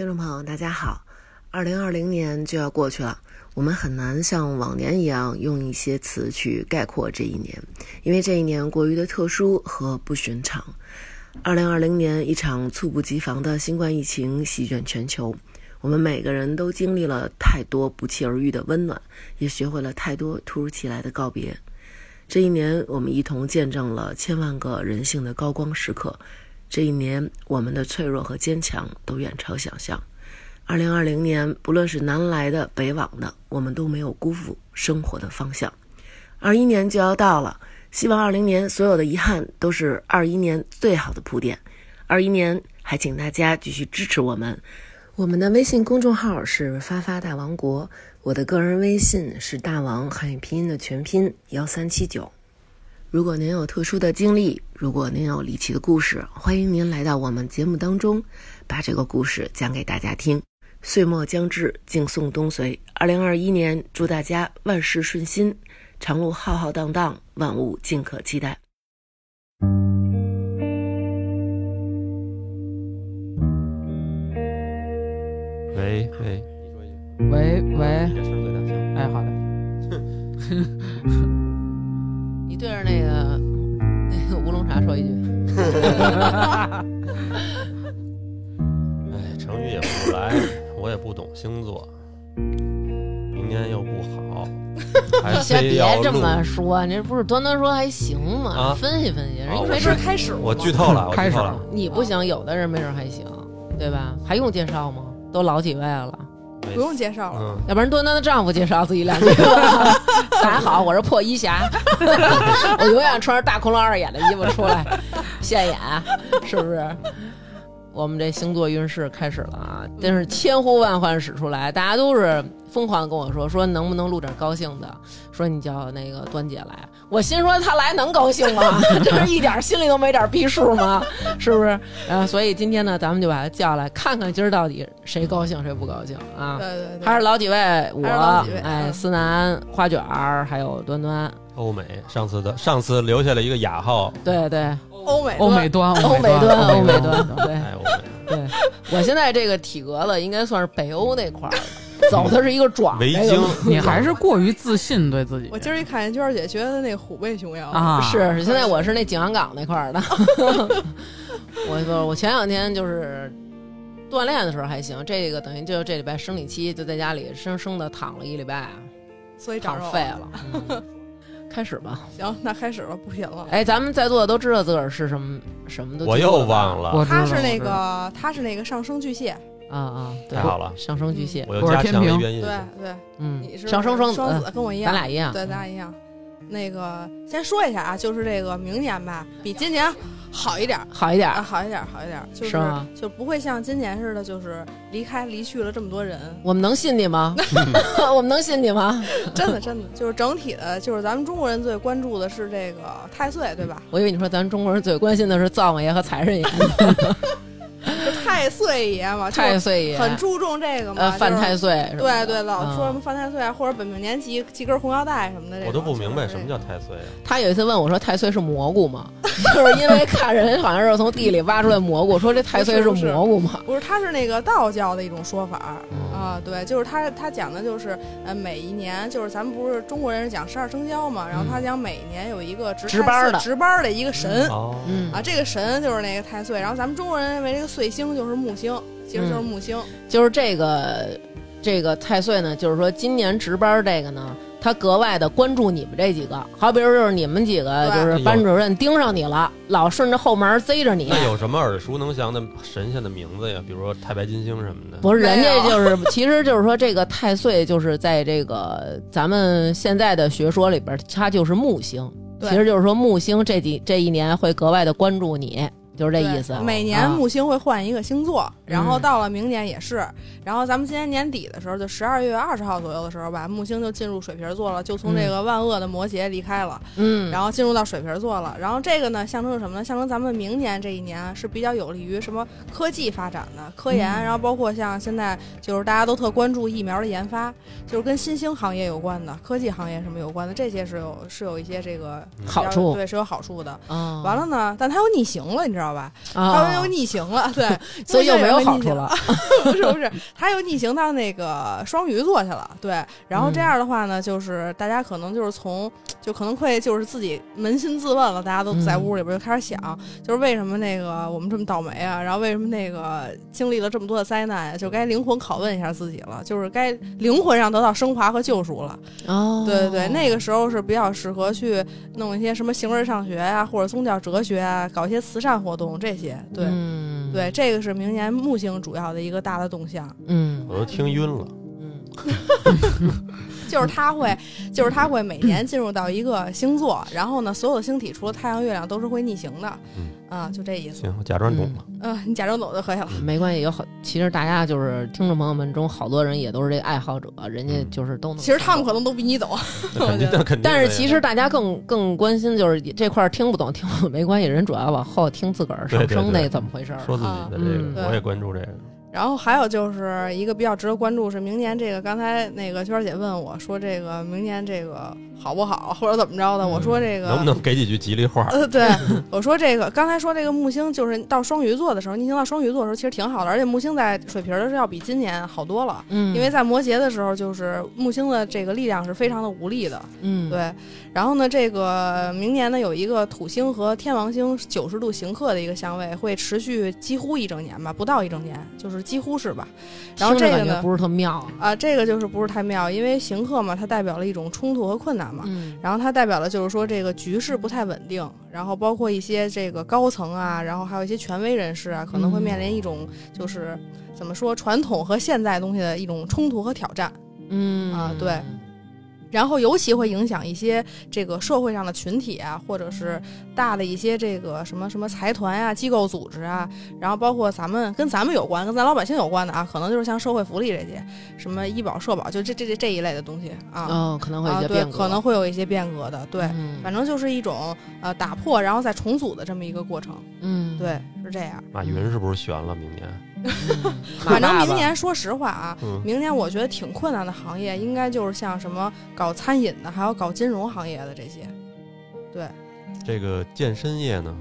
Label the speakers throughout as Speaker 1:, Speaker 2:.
Speaker 1: 听众朋友，大家好！二零二零年就要过去了，我们很难像往年一样用一些词去概括这一年，因为这一年过于的特殊和不寻常。二零二零年，一场猝不及防的新冠疫情席卷全球，我们每个人都经历了太多不期而遇的温暖，也学会了太多突如其来的告别。这一年，我们一同见证了千万个人性的高光时刻。这一年，我们的脆弱和坚强都远超想象。二零二零年，不论是南来的、北往的，我们都没有辜负生活的方向。二一年就要到了，希望二零年所有的遗憾都是二一年最好的铺垫。二一年，还请大家继续支持我们。我们的微信公众号是“发发大王国”，我的个人微信是“大王”汉语拼音的全拼幺三七九。如果您有特殊的经历，如果您有离奇的故事，欢迎您来到我们节目当中，把这个故事讲给大家听。岁末将至，敬送冬随。二零二一年，祝大家万事顺心，长路浩浩荡荡，万物尽可期待。
Speaker 2: 喂喂，
Speaker 3: 喂喂，
Speaker 2: 这声最大声。
Speaker 3: 哎，好嘞。
Speaker 4: 你对着那个那个乌龙茶说一句，
Speaker 2: 哎，成语也不来，我也不懂星座，明年又不好，
Speaker 4: 先别。这么说，你这不是端端说还行吗？
Speaker 2: 啊
Speaker 4: 分析分析，人
Speaker 2: 啊
Speaker 4: 家没事
Speaker 2: 是
Speaker 4: 开始了
Speaker 2: 我
Speaker 4: 吗
Speaker 2: 剧透了，我剧透了
Speaker 3: 开始了，
Speaker 4: 你不行，有的人没准还行，对吧？还用介绍吗？都老几位了，
Speaker 2: 没
Speaker 5: 不用介绍了。
Speaker 2: 嗯，
Speaker 4: 要不然端端的丈夫介绍自己两句吧。大家好，我是破衣侠，我永远穿着大恐龙二眼的衣服出来现眼，是不是？我们这星座运势开始了啊！真是千呼万唤始出来，大家都是疯狂地跟我说说能不能录点高兴的，说你叫那个端姐来。我心说她来能高兴吗？这是一点心里都没点逼数吗？是不是？呃，所以今天呢，咱们就把她叫来，看看今儿到底谁高兴谁不高兴啊？
Speaker 5: 对对对，
Speaker 4: 还是老几位，我哎，
Speaker 5: 嗯
Speaker 4: 思南、花卷儿，还有端端，
Speaker 2: 欧美上次的上次留下了一个雅号，
Speaker 4: 对对，
Speaker 5: 欧美
Speaker 3: 欧美端，
Speaker 4: 欧美端，欧美端，对。对。我现在这个体格子应该算是北欧那块儿的，走的是一个爪
Speaker 2: 围
Speaker 4: 这个
Speaker 2: 巾，
Speaker 3: 你还是过于自信对自己。
Speaker 5: 我今儿一看见娟儿姐，觉得那虎背熊腰
Speaker 3: 啊，
Speaker 4: 是是，现在我是那景阳冈那块儿的。我我我前两天就是锻炼的时候还行，这个等于就这礼拜生理期就在家里生生的躺了一礼拜，
Speaker 5: 所以长
Speaker 4: 废。了。嗯开始吧，
Speaker 5: 行，那开始了，不贫了。
Speaker 4: 哎，咱们在座的都知道自个儿是什么什么的，
Speaker 2: 我又忘了，
Speaker 5: 他是那个，他是那个上升巨蟹，
Speaker 4: 啊啊，
Speaker 2: 太好了
Speaker 4: 上升巨蟹，
Speaker 2: 我又加强了一遍印
Speaker 5: 对。对，
Speaker 4: 嗯
Speaker 5: 你，是
Speaker 4: 上升双
Speaker 5: 双子，跟我一样，
Speaker 4: 咱俩一样，
Speaker 5: 对，咱俩一样。那个先说一下啊，就是这个明年吧，比今年好一点
Speaker 4: 好一点儿。
Speaker 5: 好一点儿，好一点儿，就是
Speaker 4: 吗
Speaker 5: 就不会像今年似的，就是离开离去了这么多人。
Speaker 4: 我们能信你吗？我们能信你吗？
Speaker 5: 真的真的，就是整体的，就是咱们中国人最关注的是这个太岁，对吧？
Speaker 4: 我以为你说咱中国人最关心的是灶王爷和财神爷，
Speaker 5: 就 太岁爷嘛，
Speaker 4: 太岁爷，
Speaker 5: 很注重这个嘛，
Speaker 4: 呃犯太岁，
Speaker 5: 对对，老
Speaker 4: 嗯
Speaker 5: 说什么犯太岁啊，或者本命年系系根红腰带什么的这种，
Speaker 2: 我都不明白什么叫太岁啊！
Speaker 4: 他有一次问我说：“太岁是蘑菇吗？” 就是因为看人好像是从地里挖出来蘑菇，说这太岁是蘑菇吗？
Speaker 5: 不是，他是那个道教的一种说法
Speaker 4: 嗯
Speaker 5: 啊，对，就是他他讲的就是呃每一年就是咱们不是中国人是讲十二生肖嘛，然后他讲每年有一个值
Speaker 4: 值班的
Speaker 5: 值班的一个神啊，这个神就是那个太岁，然后咱们中国人认为这个岁星就是木星，其实就是木星，
Speaker 4: 就是这个这个太岁呢，就是说今年值班这个呢，他格外的关注你们这几个，好比如就是你们几个就是班主任盯上你了，老顺着后门贼着你。
Speaker 2: 那有什么耳熟能详的神仙的名字呀？比如说太白金星什么的。
Speaker 4: 不是，人家就是，其实就是说，这个太岁就是在这个咱们现在的学说里边，它就是木星。
Speaker 5: 对
Speaker 4: 其实就是说，木星这几这一年会格外的关注你，就是这意思。
Speaker 5: 每年
Speaker 4: 啊
Speaker 5: 木星会换一个星座，然后
Speaker 4: 嗯
Speaker 5: 到了明年也是。然后咱们今年年底的时候，就十二月二十号左右的时候吧，木星就进入水瓶座了，就从这个万恶的摩羯离开了，
Speaker 4: 嗯，
Speaker 5: 然后进入到水瓶座了。然后这个呢，象征着什么呢？象征咱们明年这一年是比较有利于什么科技发展的科研，
Speaker 4: 嗯
Speaker 5: 然后包括像现在就是大家都特关注疫苗的研发，就是跟新兴行业有关的科技行业什么有关的，这些是有是有一些这个
Speaker 4: 好处
Speaker 5: 对，是有好处的。
Speaker 4: 啊，
Speaker 5: 完了呢，但它又逆行了，你知道道吧？
Speaker 4: 他
Speaker 5: 们又逆行了，对，
Speaker 4: 所以又没有好处了。
Speaker 5: 不是不是，他又逆行到那个双鱼座去了，对。然后这样的话呢，就是大家可能就是从就可能会就是自己扪心自问了，大家都在屋里边就开始想，就是为什么那个我们这么倒霉啊？然后为什么那个经历了这么多的灾难呀？就该灵魂拷问一下自己了，就是该灵魂上得到升华和救赎了。
Speaker 4: 哦，
Speaker 5: 对对对，那个时候是比较适合去弄一些什么形而上学呀、或者宗教哲学啊，搞一些慈善活动这些。对、
Speaker 4: 嗯，
Speaker 5: 对，这个是明年木星主要的一个大的动向。
Speaker 4: 嗯
Speaker 2: 我都听晕了。
Speaker 4: 嗯
Speaker 5: 就是他会，就是他会每年进入到一个星座，然后呢，所有的星体除了太阳、月亮都是会逆行的，
Speaker 2: 嗯
Speaker 5: 啊，就这意思。
Speaker 2: 行，我假装懂了。
Speaker 5: 嗯，你假装懂就可以了。
Speaker 4: 没关系，有好，其实大家就是听众朋友们中好多人也都是这个爱好者，人家就是都能。
Speaker 5: 其实他们可能都比你懂。
Speaker 2: 那肯定，肯定。
Speaker 4: 但是其实大家更更关心就是这块儿听不懂，听不懂没关系，人主要往后听自个儿上升那怎么回事儿。
Speaker 2: 说自己的这
Speaker 4: 嗯
Speaker 2: 个，我也关注这个。
Speaker 5: 然后还有就是一个比较值得关注是明年这个，刚才那个娟儿姐问我说这个明年这个好不好，或者怎么着的？我说这个
Speaker 2: 能不能给几句吉利话？
Speaker 5: 呃，对，我说这个刚才说这个木星就是到双鱼座的时候，逆行到双鱼座的时候其实挺好的，而且木星在水瓶儿的时候要比今年好多了。
Speaker 4: 嗯，
Speaker 5: 因为在摩羯的时候，就是木星的这个力量是非常的无力的，
Speaker 4: 嗯，
Speaker 5: 对。然后呢，这个明年呢有一个土星和天王星九十度行克的一个相位，会持续几乎一整年吧，不到一整年，就是几乎是吧。然后这个呢，
Speaker 4: 不是特妙。
Speaker 5: 啊，这个就是不是太妙，因为行客嘛，它代表了一种冲突和困难嘛。
Speaker 4: 嗯
Speaker 5: 然后它代表的就是说这个局势不太稳定，然后包括一些这个高层啊，然后还有一些权威人士啊，可能会面临一种就是怎么说传统和现在东西的一种冲突和挑战。
Speaker 4: 嗯
Speaker 5: 啊对然后尤其会影响一些这个社会上的群体啊，或者是大的一些这个什么什么财团啊、机构组织啊，然后包括咱们跟咱们有关、跟咱老百姓有关的啊，可能就是像社会福利这些，什么医保、社保，就这这这这一类的东西啊。
Speaker 4: 哦，可能会有一
Speaker 5: 啊，对，
Speaker 4: 些变革，
Speaker 5: 可能会有一些变革的，对，
Speaker 4: 嗯
Speaker 5: 反正就是一种呃打破，然后再重组的这么一个过程，
Speaker 4: 嗯，
Speaker 5: 对，是这样。
Speaker 2: 马云是不是悬了？明年？
Speaker 4: 嗯
Speaker 5: 反正明年说实话啊，
Speaker 2: 嗯，
Speaker 5: 明年我觉得挺困难的行业，应该就是像什么搞餐饮的，还有搞金融行业的这些。对，
Speaker 2: 这个健身业呢？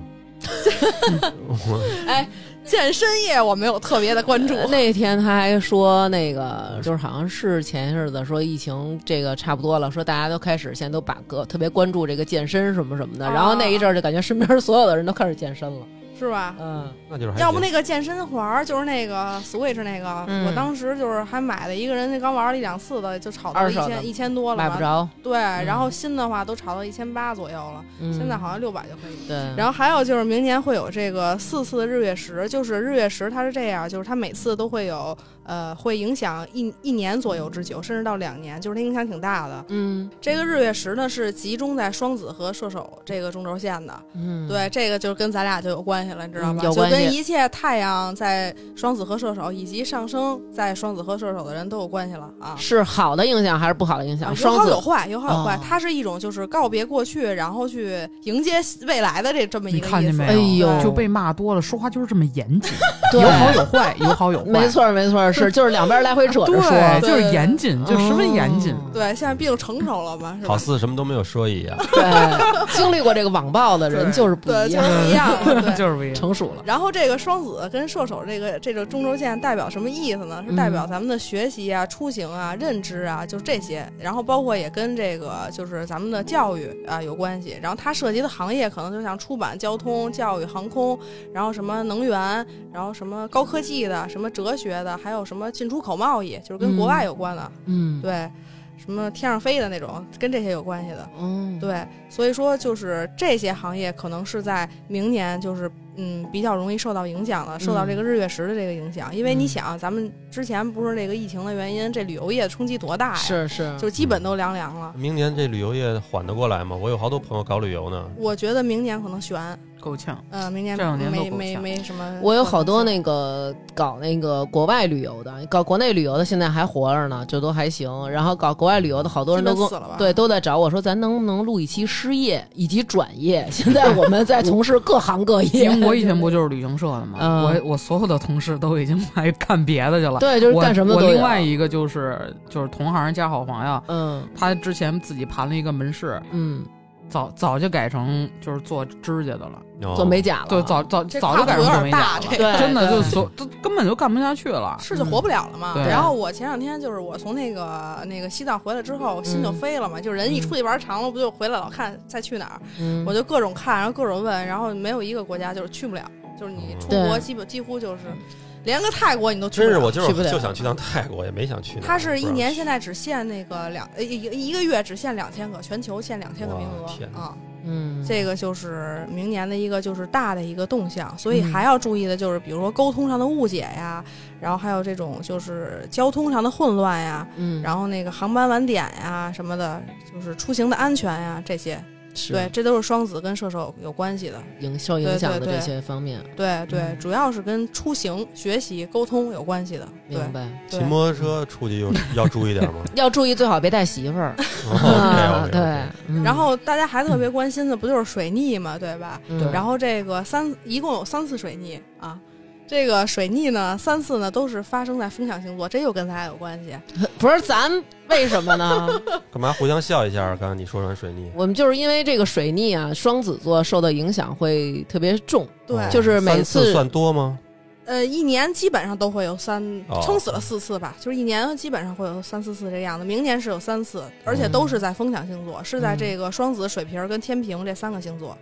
Speaker 2: 我
Speaker 5: 哎，健身业我没有特别的关注。
Speaker 4: 呃那天他还说，那个就是好像是前些日子说疫情这个差不多了，说大家都开始现在都把个特别关注这个健身什么什么的，
Speaker 5: 啊
Speaker 4: 然后那一阵儿就感觉身边所有的人都开始健身了。
Speaker 5: 是吧？
Speaker 4: 嗯，
Speaker 2: 那就是还
Speaker 5: 要不那个健身环儿，就是那个 Switch 那个，
Speaker 4: 嗯
Speaker 5: 我当时就是还买了一个人，家刚玩了一两次的，就炒到
Speaker 4: 二手的
Speaker 5: 一千一千多了吧？
Speaker 4: 买不着。
Speaker 5: 对，然后新的话都炒到一千八左右了，
Speaker 4: 嗯
Speaker 5: 现在好像六百就可以。
Speaker 4: 对，
Speaker 5: 然后还有就是明年会有这个四次的日月食，就是日月食它是这样，就是它每次都会有呃会影响一一年左右之久，甚至到两年，就是它影响挺大的。
Speaker 4: 嗯
Speaker 5: 这个日月食呢是集中在双子和射手这个中轴线的，
Speaker 4: 嗯，
Speaker 5: 对，这个就跟咱俩就有关系了，你知道吗？
Speaker 4: 嗯有关系
Speaker 5: 就跟一切太阳在双子和射手以及上升在双子和射手的人都有关系了啊。
Speaker 4: 是好的影响还是不好的影响？
Speaker 5: 啊有
Speaker 4: 双子
Speaker 5: 好有坏，有好有坏，
Speaker 4: 哦
Speaker 5: 它是一种就是告别过去，然后去迎接未来的这这么一个意思。
Speaker 3: 看见没有？
Speaker 4: 哎呦
Speaker 3: 就被骂多了，说话就是这么严谨，有好有坏，有好有坏。
Speaker 4: 没错没错，是 就是两边来回扯着说，
Speaker 3: 对，就是严谨，就十分严谨。
Speaker 4: 哦
Speaker 5: 对，现在毕竟成熟了嘛，是吧？
Speaker 2: 好似什么都没有说一样。
Speaker 4: 对，经历过这个网暴的人就是不
Speaker 5: 对，
Speaker 4: 一样，
Speaker 5: 就是不一样了。对。
Speaker 3: 就是不一样。
Speaker 4: 成熟了。
Speaker 5: 然后这个双子跟射手这个这个中轴线代表什么意思呢？是代表咱们的学习啊、出行啊、认知啊，就是这些。然后包括也跟这个就是咱们的教育啊有关系。然后它涉及的行业可能就像出版、交通、教育、航空，然后什么能源，然后什么高科技的、什么哲学的，还有什么进出口贸易，就是跟国外有关的。
Speaker 4: 嗯，
Speaker 5: 对，什么天上飞的那种，跟这些有关系的。
Speaker 4: 嗯，
Speaker 5: 对，所以说就是这些行业可能是在明年就是嗯比较容易受到影响了，受到这个日月食的这个影响，因为你
Speaker 4: 嗯
Speaker 5: 想，咱们之前不是这个疫情的原因，这旅游业冲击多大呀？
Speaker 4: 是是，
Speaker 5: 就基本都凉凉了。
Speaker 2: 明年这旅游业缓得过来吗？我有好多朋友搞旅游呢。
Speaker 5: 我觉得明年可能悬，
Speaker 3: 够呛。
Speaker 5: 嗯、明年
Speaker 3: 这两年都
Speaker 5: 没没
Speaker 3: 够呛
Speaker 5: 没什么。
Speaker 4: 我有好多那个搞那个国外旅游的，搞国内旅游的现在还活着呢，就都还行。然后搞国外旅游的好多人都
Speaker 5: 死了吧？
Speaker 4: 对都在找我说，咱能不能录一期失业以及转业？现在我们在从事各行各业。
Speaker 3: 因为我以前不就是旅行社的吗，
Speaker 4: 嗯
Speaker 3: 我我所有的同事都已经来干别的去了。
Speaker 4: 对，就是干什么
Speaker 3: 我
Speaker 4: 都。
Speaker 3: 另外一个就是就是同行加好朋友，
Speaker 4: 嗯
Speaker 3: 他之前自己盘了一个门市，
Speaker 4: 嗯
Speaker 3: 早早就改成就是做指甲的了。
Speaker 2: 哦。
Speaker 4: 做美甲了，
Speaker 3: 对，早早
Speaker 5: 这
Speaker 3: 早就改成做美甲了，
Speaker 5: 跨度有点
Speaker 4: 大这个
Speaker 3: 真的就所都根本就干不下去了。
Speaker 5: 是就活不了了嘛。
Speaker 3: 对。
Speaker 5: 然后我前两天就是我从那个那个西藏回来之后，心就飞了嘛。就是人一出去玩长了，不就回来老看再去哪儿，
Speaker 4: 嗯，
Speaker 5: 我就各种看，然后各种问，然后没有一个国家就是去不了，就是你出国基本几乎就是连个泰国你都去不了。
Speaker 2: 真是我就
Speaker 4: 去不了
Speaker 2: 是就想去趟泰国，也没想去那儿。
Speaker 5: 它是一年现在只限那个两呃一一个月只限两千个，全球限两千个名额
Speaker 2: 哇天哪
Speaker 5: 啊。
Speaker 4: 嗯，
Speaker 5: 这个就是明年的一个就是大的一个动向，所以
Speaker 4: 嗯
Speaker 5: 还要注意的就是，比如说沟通上的误解呀，然后还有这种就是交通上的混乱呀，
Speaker 4: 嗯，
Speaker 5: 然后那个航班晚点呀什么的，就是出行的安全呀这些，
Speaker 4: 是
Speaker 5: 对，这都是双子跟射手有关系的。
Speaker 4: 影受影响的这些方面，
Speaker 5: 对对，
Speaker 3: 嗯
Speaker 5: 主要是跟出行、学习、沟通有关系的。
Speaker 4: 明白？
Speaker 2: 骑摩托车出去有要注意点吗？
Speaker 4: 要注意，最好别带媳妇儿。对，嗯
Speaker 5: 然后大家还特别关心的不就是水逆嘛，对吧？
Speaker 4: 嗯
Speaker 5: 然后这个三一共有三次水逆啊，这个水逆呢三次呢都是发生在风象星座，这又跟咱俩有关系。
Speaker 4: 不是咱为什么呢？
Speaker 2: 干嘛互相笑一下？刚刚你说完水逆，
Speaker 4: 我们就是因为这个水逆啊，双子座受到影响会特别重。
Speaker 5: 对，
Speaker 2: 哦
Speaker 4: 就是每
Speaker 2: 次
Speaker 4: 次
Speaker 2: 算多吗？
Speaker 5: 呃，一年基本上都会有三
Speaker 2: 哦，
Speaker 5: 撑死了四次吧，就是一年基本上会有三四次这个样子。明年是有三次，而且都是在风象星座，是在这个双子、水瓶跟天平这三个星座。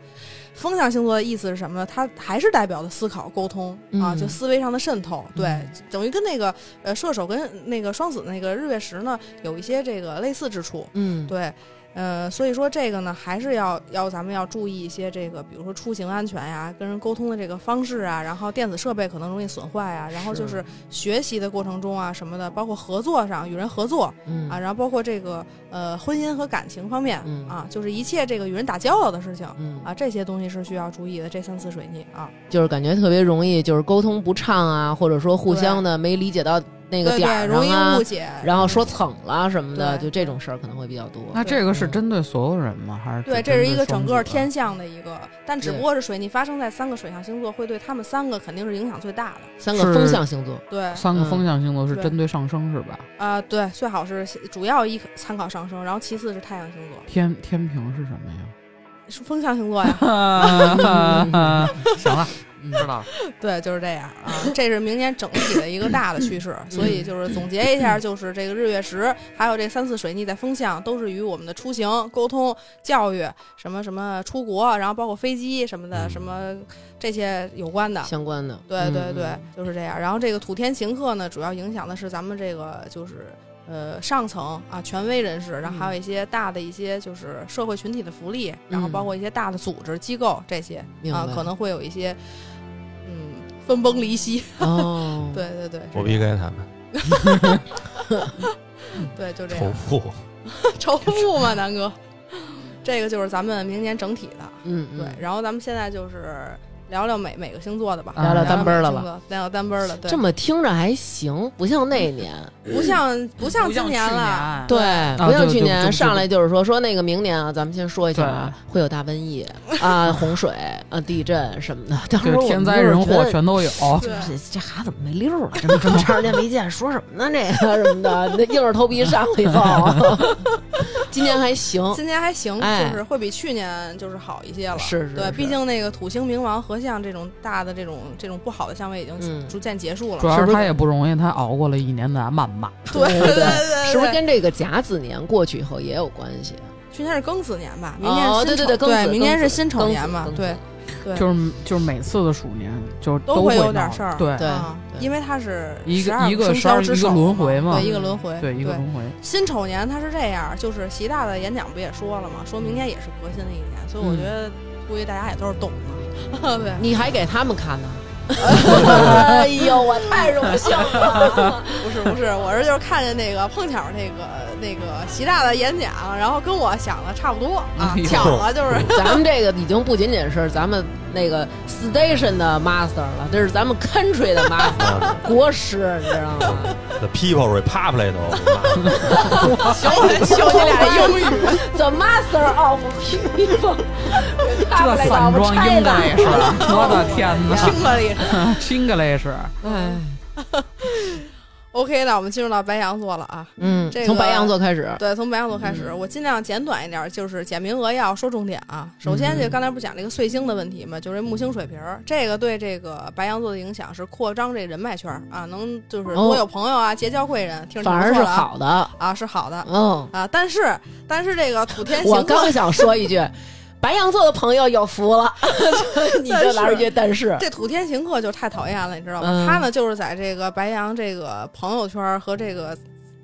Speaker 5: 风象星座的意思是什么呢？它还是代表的思考、沟通啊，
Speaker 4: 嗯
Speaker 5: 就思维上的渗透。对
Speaker 4: 嗯，
Speaker 5: 等于跟那个呃射手跟那个双子那个日月食呢有一些这个类似之处。
Speaker 4: 嗯，
Speaker 5: 对，呃，所以说这个呢，还是要要咱们要注意一些这个，比如说出行安全呀，跟人沟通的这个方式啊，然后电子设备可能容易损坏啊，然后就是学习的过程中啊什么的，包括合作上与人合作
Speaker 4: 嗯。
Speaker 5: 啊，然后包括这个呃婚姻和感情方面
Speaker 4: 嗯
Speaker 5: 啊，就是一切这个与人打交道的事情。
Speaker 4: 嗯
Speaker 5: 啊，这些东西是需要注意的。这三次水逆啊，
Speaker 4: 就是感觉特别容易，就是沟通不畅啊，或者说互相的没理解到那个
Speaker 5: 对对，
Speaker 4: 点儿
Speaker 5: 容易
Speaker 4: 上啊
Speaker 5: 误，解，
Speaker 4: 然后说
Speaker 5: 嗯
Speaker 4: 蹭了什么的，就这种事儿可能会比较多。
Speaker 3: 那这个是针对所有人吗？还是
Speaker 5: 对，这是一个整个天象的一个，但只不过是水逆发生在三个水象星座，会对他们三个肯定是影响最大的。
Speaker 4: 三个风象星座，
Speaker 5: 对，
Speaker 3: 三个风象星座是针对上升是吧？
Speaker 5: 啊、对，最好是主要一参考上升，然后其次是太阳星座，
Speaker 3: 天天平是什么呀？
Speaker 5: 是风象星座呀。
Speaker 3: 行了，
Speaker 4: 嗯
Speaker 3: 知道了。
Speaker 5: 对，就是这样啊。这是明年整体的一个大的趋势，所以就是总结一下，就是这个日月食，还有这三次水逆在风象，都是与我们的出行、沟通、教育什么什么出国，然后包括飞机什么的，
Speaker 2: 嗯
Speaker 5: 什么这些有关的。
Speaker 4: 相关的。
Speaker 5: 对对对，
Speaker 4: 嗯
Speaker 5: 就是这样。然后这个土天行客呢，主要影响的是咱们这个就是呃上层啊权威人士，然后还有一些大的一些就是社会群体的福利，然后包括一些大的组织机构这些，啊可能会有一些嗯分崩离析。
Speaker 4: 哦，
Speaker 5: 对对对，
Speaker 2: 我逼该他们
Speaker 5: 对就这样仇
Speaker 2: 富。
Speaker 5: 仇富嘛，南哥。这个就是咱们明年整体的，
Speaker 4: 嗯，嗯
Speaker 5: 对。然后咱们现在就是聊聊每每个星座的吧，
Speaker 3: 聊聊
Speaker 4: 单奔儿了吧
Speaker 5: 聊聊单奔儿了，对
Speaker 4: 这，么听着还行，不像那年。
Speaker 5: 不像不像今年了，
Speaker 4: 对，不像去年上来就是说说那个明年啊，咱们先说一下啊，会有大瘟疫啊、洪水啊、地震什么的。当时
Speaker 3: 对，
Speaker 4: 我们
Speaker 3: 天灾人祸全都有。
Speaker 5: 对
Speaker 4: 这这孩子怎么没溜儿了？这么这么长时间没见，说什么呢？这个什么的，那硬着头皮上了以后，今年还行，
Speaker 5: 今年还行，
Speaker 4: 哎
Speaker 5: 就是会比去年就是好一些了。
Speaker 4: 是是对
Speaker 5: 毕竟那个土星冥王合相这种大的这种这种不好的相位已经
Speaker 4: 嗯
Speaker 5: 逐渐结束了。
Speaker 3: 主要是他也不容易，他熬过了一年的谩骂。
Speaker 5: 对对对对，
Speaker 4: 是不是跟这个甲子年过去以后也有关系啊？
Speaker 5: 去年是庚子年吧？明年是辛丑
Speaker 4: 哦对对对庚子
Speaker 5: 明年是辛丑年嘛对对，
Speaker 3: 就是就是每次的鼠年就
Speaker 5: 都会
Speaker 3: 会
Speaker 5: 有点事儿。
Speaker 3: 对
Speaker 4: 对
Speaker 5: 啊
Speaker 4: 对
Speaker 5: 因为它是
Speaker 3: 一个一个
Speaker 5: 生
Speaker 3: 十二一个
Speaker 5: 肖之首
Speaker 3: 轮回嘛
Speaker 5: 对，一个轮回，
Speaker 3: 对一个轮回。
Speaker 5: 辛丑年它是这样，就是习大的演讲不也说了吗？说明年也是革新的一年，所以我
Speaker 4: 嗯
Speaker 5: 觉得估计大家也都是懂的。对，
Speaker 4: 你还给他们看呢？哎呦，我太荣幸了！
Speaker 5: 不是不是，我是就是看见那个碰巧那个那个习大的演讲，然后跟我想的差不多啊巧了就是。
Speaker 4: 咱们这个已经不仅仅是咱们那个 station 的 master 了，这是咱们 country 的 master，国师，你知道吗
Speaker 2: ？The People Republic
Speaker 5: 行，修你俩英语
Speaker 4: ，The master of people，
Speaker 3: 这散装应该是，我的天哪
Speaker 5: 听了里。
Speaker 3: ，English，
Speaker 4: 哎，
Speaker 5: OK，那我们进入到白羊座了啊。
Speaker 4: 嗯，
Speaker 5: 这个
Speaker 4: 从白羊座开始，
Speaker 5: 对，从白羊座开
Speaker 4: 嗯
Speaker 5: 始，我尽量简短一点，就是简明扼要，说重点啊。首先，
Speaker 4: 嗯
Speaker 5: 就刚才不是讲这个岁星的问题嘛，就是木星水瓶儿，这个对这个白羊座的影响是扩张这人脉圈儿啊，能就是多有朋友啊，结交贵人，听着
Speaker 4: 哦反而是好的。
Speaker 5: 啊，是好的
Speaker 4: 嗯，
Speaker 5: 啊。但是，但是这个土天行
Speaker 4: 我
Speaker 5: 克
Speaker 4: 刚想说一句，白羊座的朋友有福了，你就来一句但是，
Speaker 5: 这土天行客就太讨厌了，你知道吗？
Speaker 4: 嗯。
Speaker 5: 他呢，就是在这个白羊这个朋友圈和这个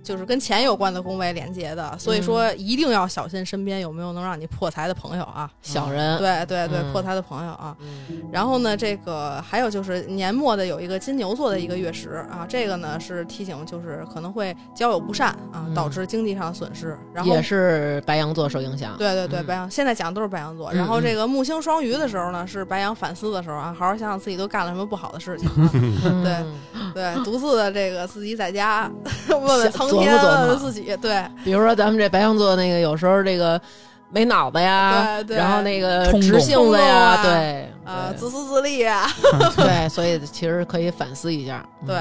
Speaker 5: 就是跟钱有关的宫位连接的，所以说
Speaker 4: 嗯
Speaker 5: 一定要小心身边有没有能让你破财的朋友啊。
Speaker 4: 小人，
Speaker 5: 对对对，
Speaker 4: 嗯
Speaker 5: 破财的朋友啊。
Speaker 4: 嗯
Speaker 5: 然后呢，这个还有就是年末的有一个金牛座的一个月食啊，这个呢是提醒，就是可能会交友不善啊，
Speaker 4: 嗯
Speaker 5: 导致经济上的损失。然后
Speaker 4: 也是白羊座受影响。
Speaker 5: 对对对，
Speaker 4: 嗯
Speaker 5: 白羊现在讲的都是白羊座。
Speaker 4: 嗯
Speaker 5: 然后这个木星双鱼的时候呢，是白羊反思的时候啊，好好想想自己都干了什么不好的事情 对对，独自的这个自己在家 问问苍
Speaker 4: 琢磨
Speaker 5: 天，
Speaker 4: 琢磨。
Speaker 5: 自己，对。
Speaker 4: 比如说咱们这白羊座那个，有时候这个没脑子呀，
Speaker 5: 对对。
Speaker 4: 然后那个直性子呀，
Speaker 5: 啊
Speaker 4: 对
Speaker 5: 啊，
Speaker 4: 对。
Speaker 5: 自私自利啊，
Speaker 4: 对，所以其实可以反思一下。嗯
Speaker 5: 对。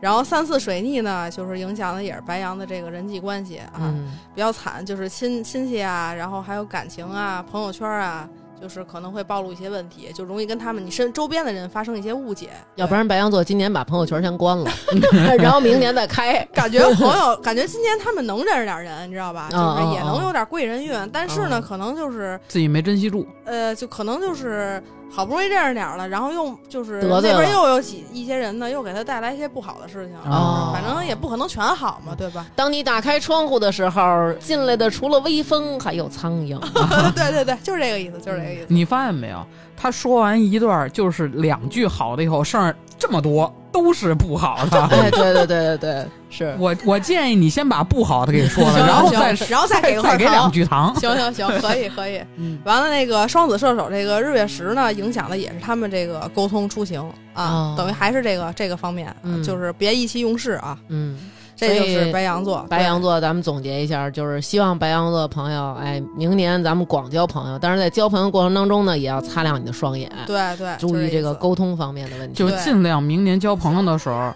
Speaker 5: 然后三次水逆呢，就是影响的也是白羊的这个人际关系啊，
Speaker 4: 嗯，
Speaker 5: 比较惨，就是亲亲戚啊，然后还有感情啊、朋友圈啊，就是可能会暴露一些问题，就容易跟他们你身周边的人发生一些误解。
Speaker 4: 要不然白羊座今年把朋友圈先关了，然后明年再开。
Speaker 5: 感觉朋友，感觉今年他们能认识点人，你知道吧？就
Speaker 4: 哦
Speaker 5: 是也能有点贵人运，但是呢，
Speaker 4: 哦
Speaker 5: 可能就是
Speaker 3: 自己没珍惜住，
Speaker 5: 呃，就可能就是好不容易认识点儿了，然后又就是
Speaker 4: 得罪了
Speaker 5: 那边又有几一些人呢，又给他带来一些不好的事情。
Speaker 3: 哦
Speaker 5: 反正也不可能全好嘛，对吧？
Speaker 4: 当你打开窗户的时候，进来的除了微风，还有苍蝇。
Speaker 5: 对对对，就是这个意思，就是这个意思。
Speaker 3: 你发现没有？他说完一段就是两句好的以后，剩下这么多都是不好的。
Speaker 4: 对，对对对对对，是
Speaker 3: 我我建议你先把不好的给说了，然后再
Speaker 5: 然后再给
Speaker 3: 再给两句糖。
Speaker 5: 行行行，可以可以。
Speaker 4: 嗯
Speaker 5: 完了，那个双子射手这个日月食呢，影响的也是他们这个沟通出行啊，
Speaker 4: 哦
Speaker 5: 等于还是这个这个方面，
Speaker 4: 嗯
Speaker 5: 就是别意气用事啊。
Speaker 4: 嗯。
Speaker 5: 这就是白羊座，
Speaker 4: 白羊座，咱们总结一下，就是希望白羊座的朋友，哎，明年咱们广交朋友，但是在交朋友过程当中呢，也要擦亮你的双眼，
Speaker 5: 对对对，
Speaker 4: 注意这个沟通方面的问题。
Speaker 3: 就尽量明年交朋友的时候，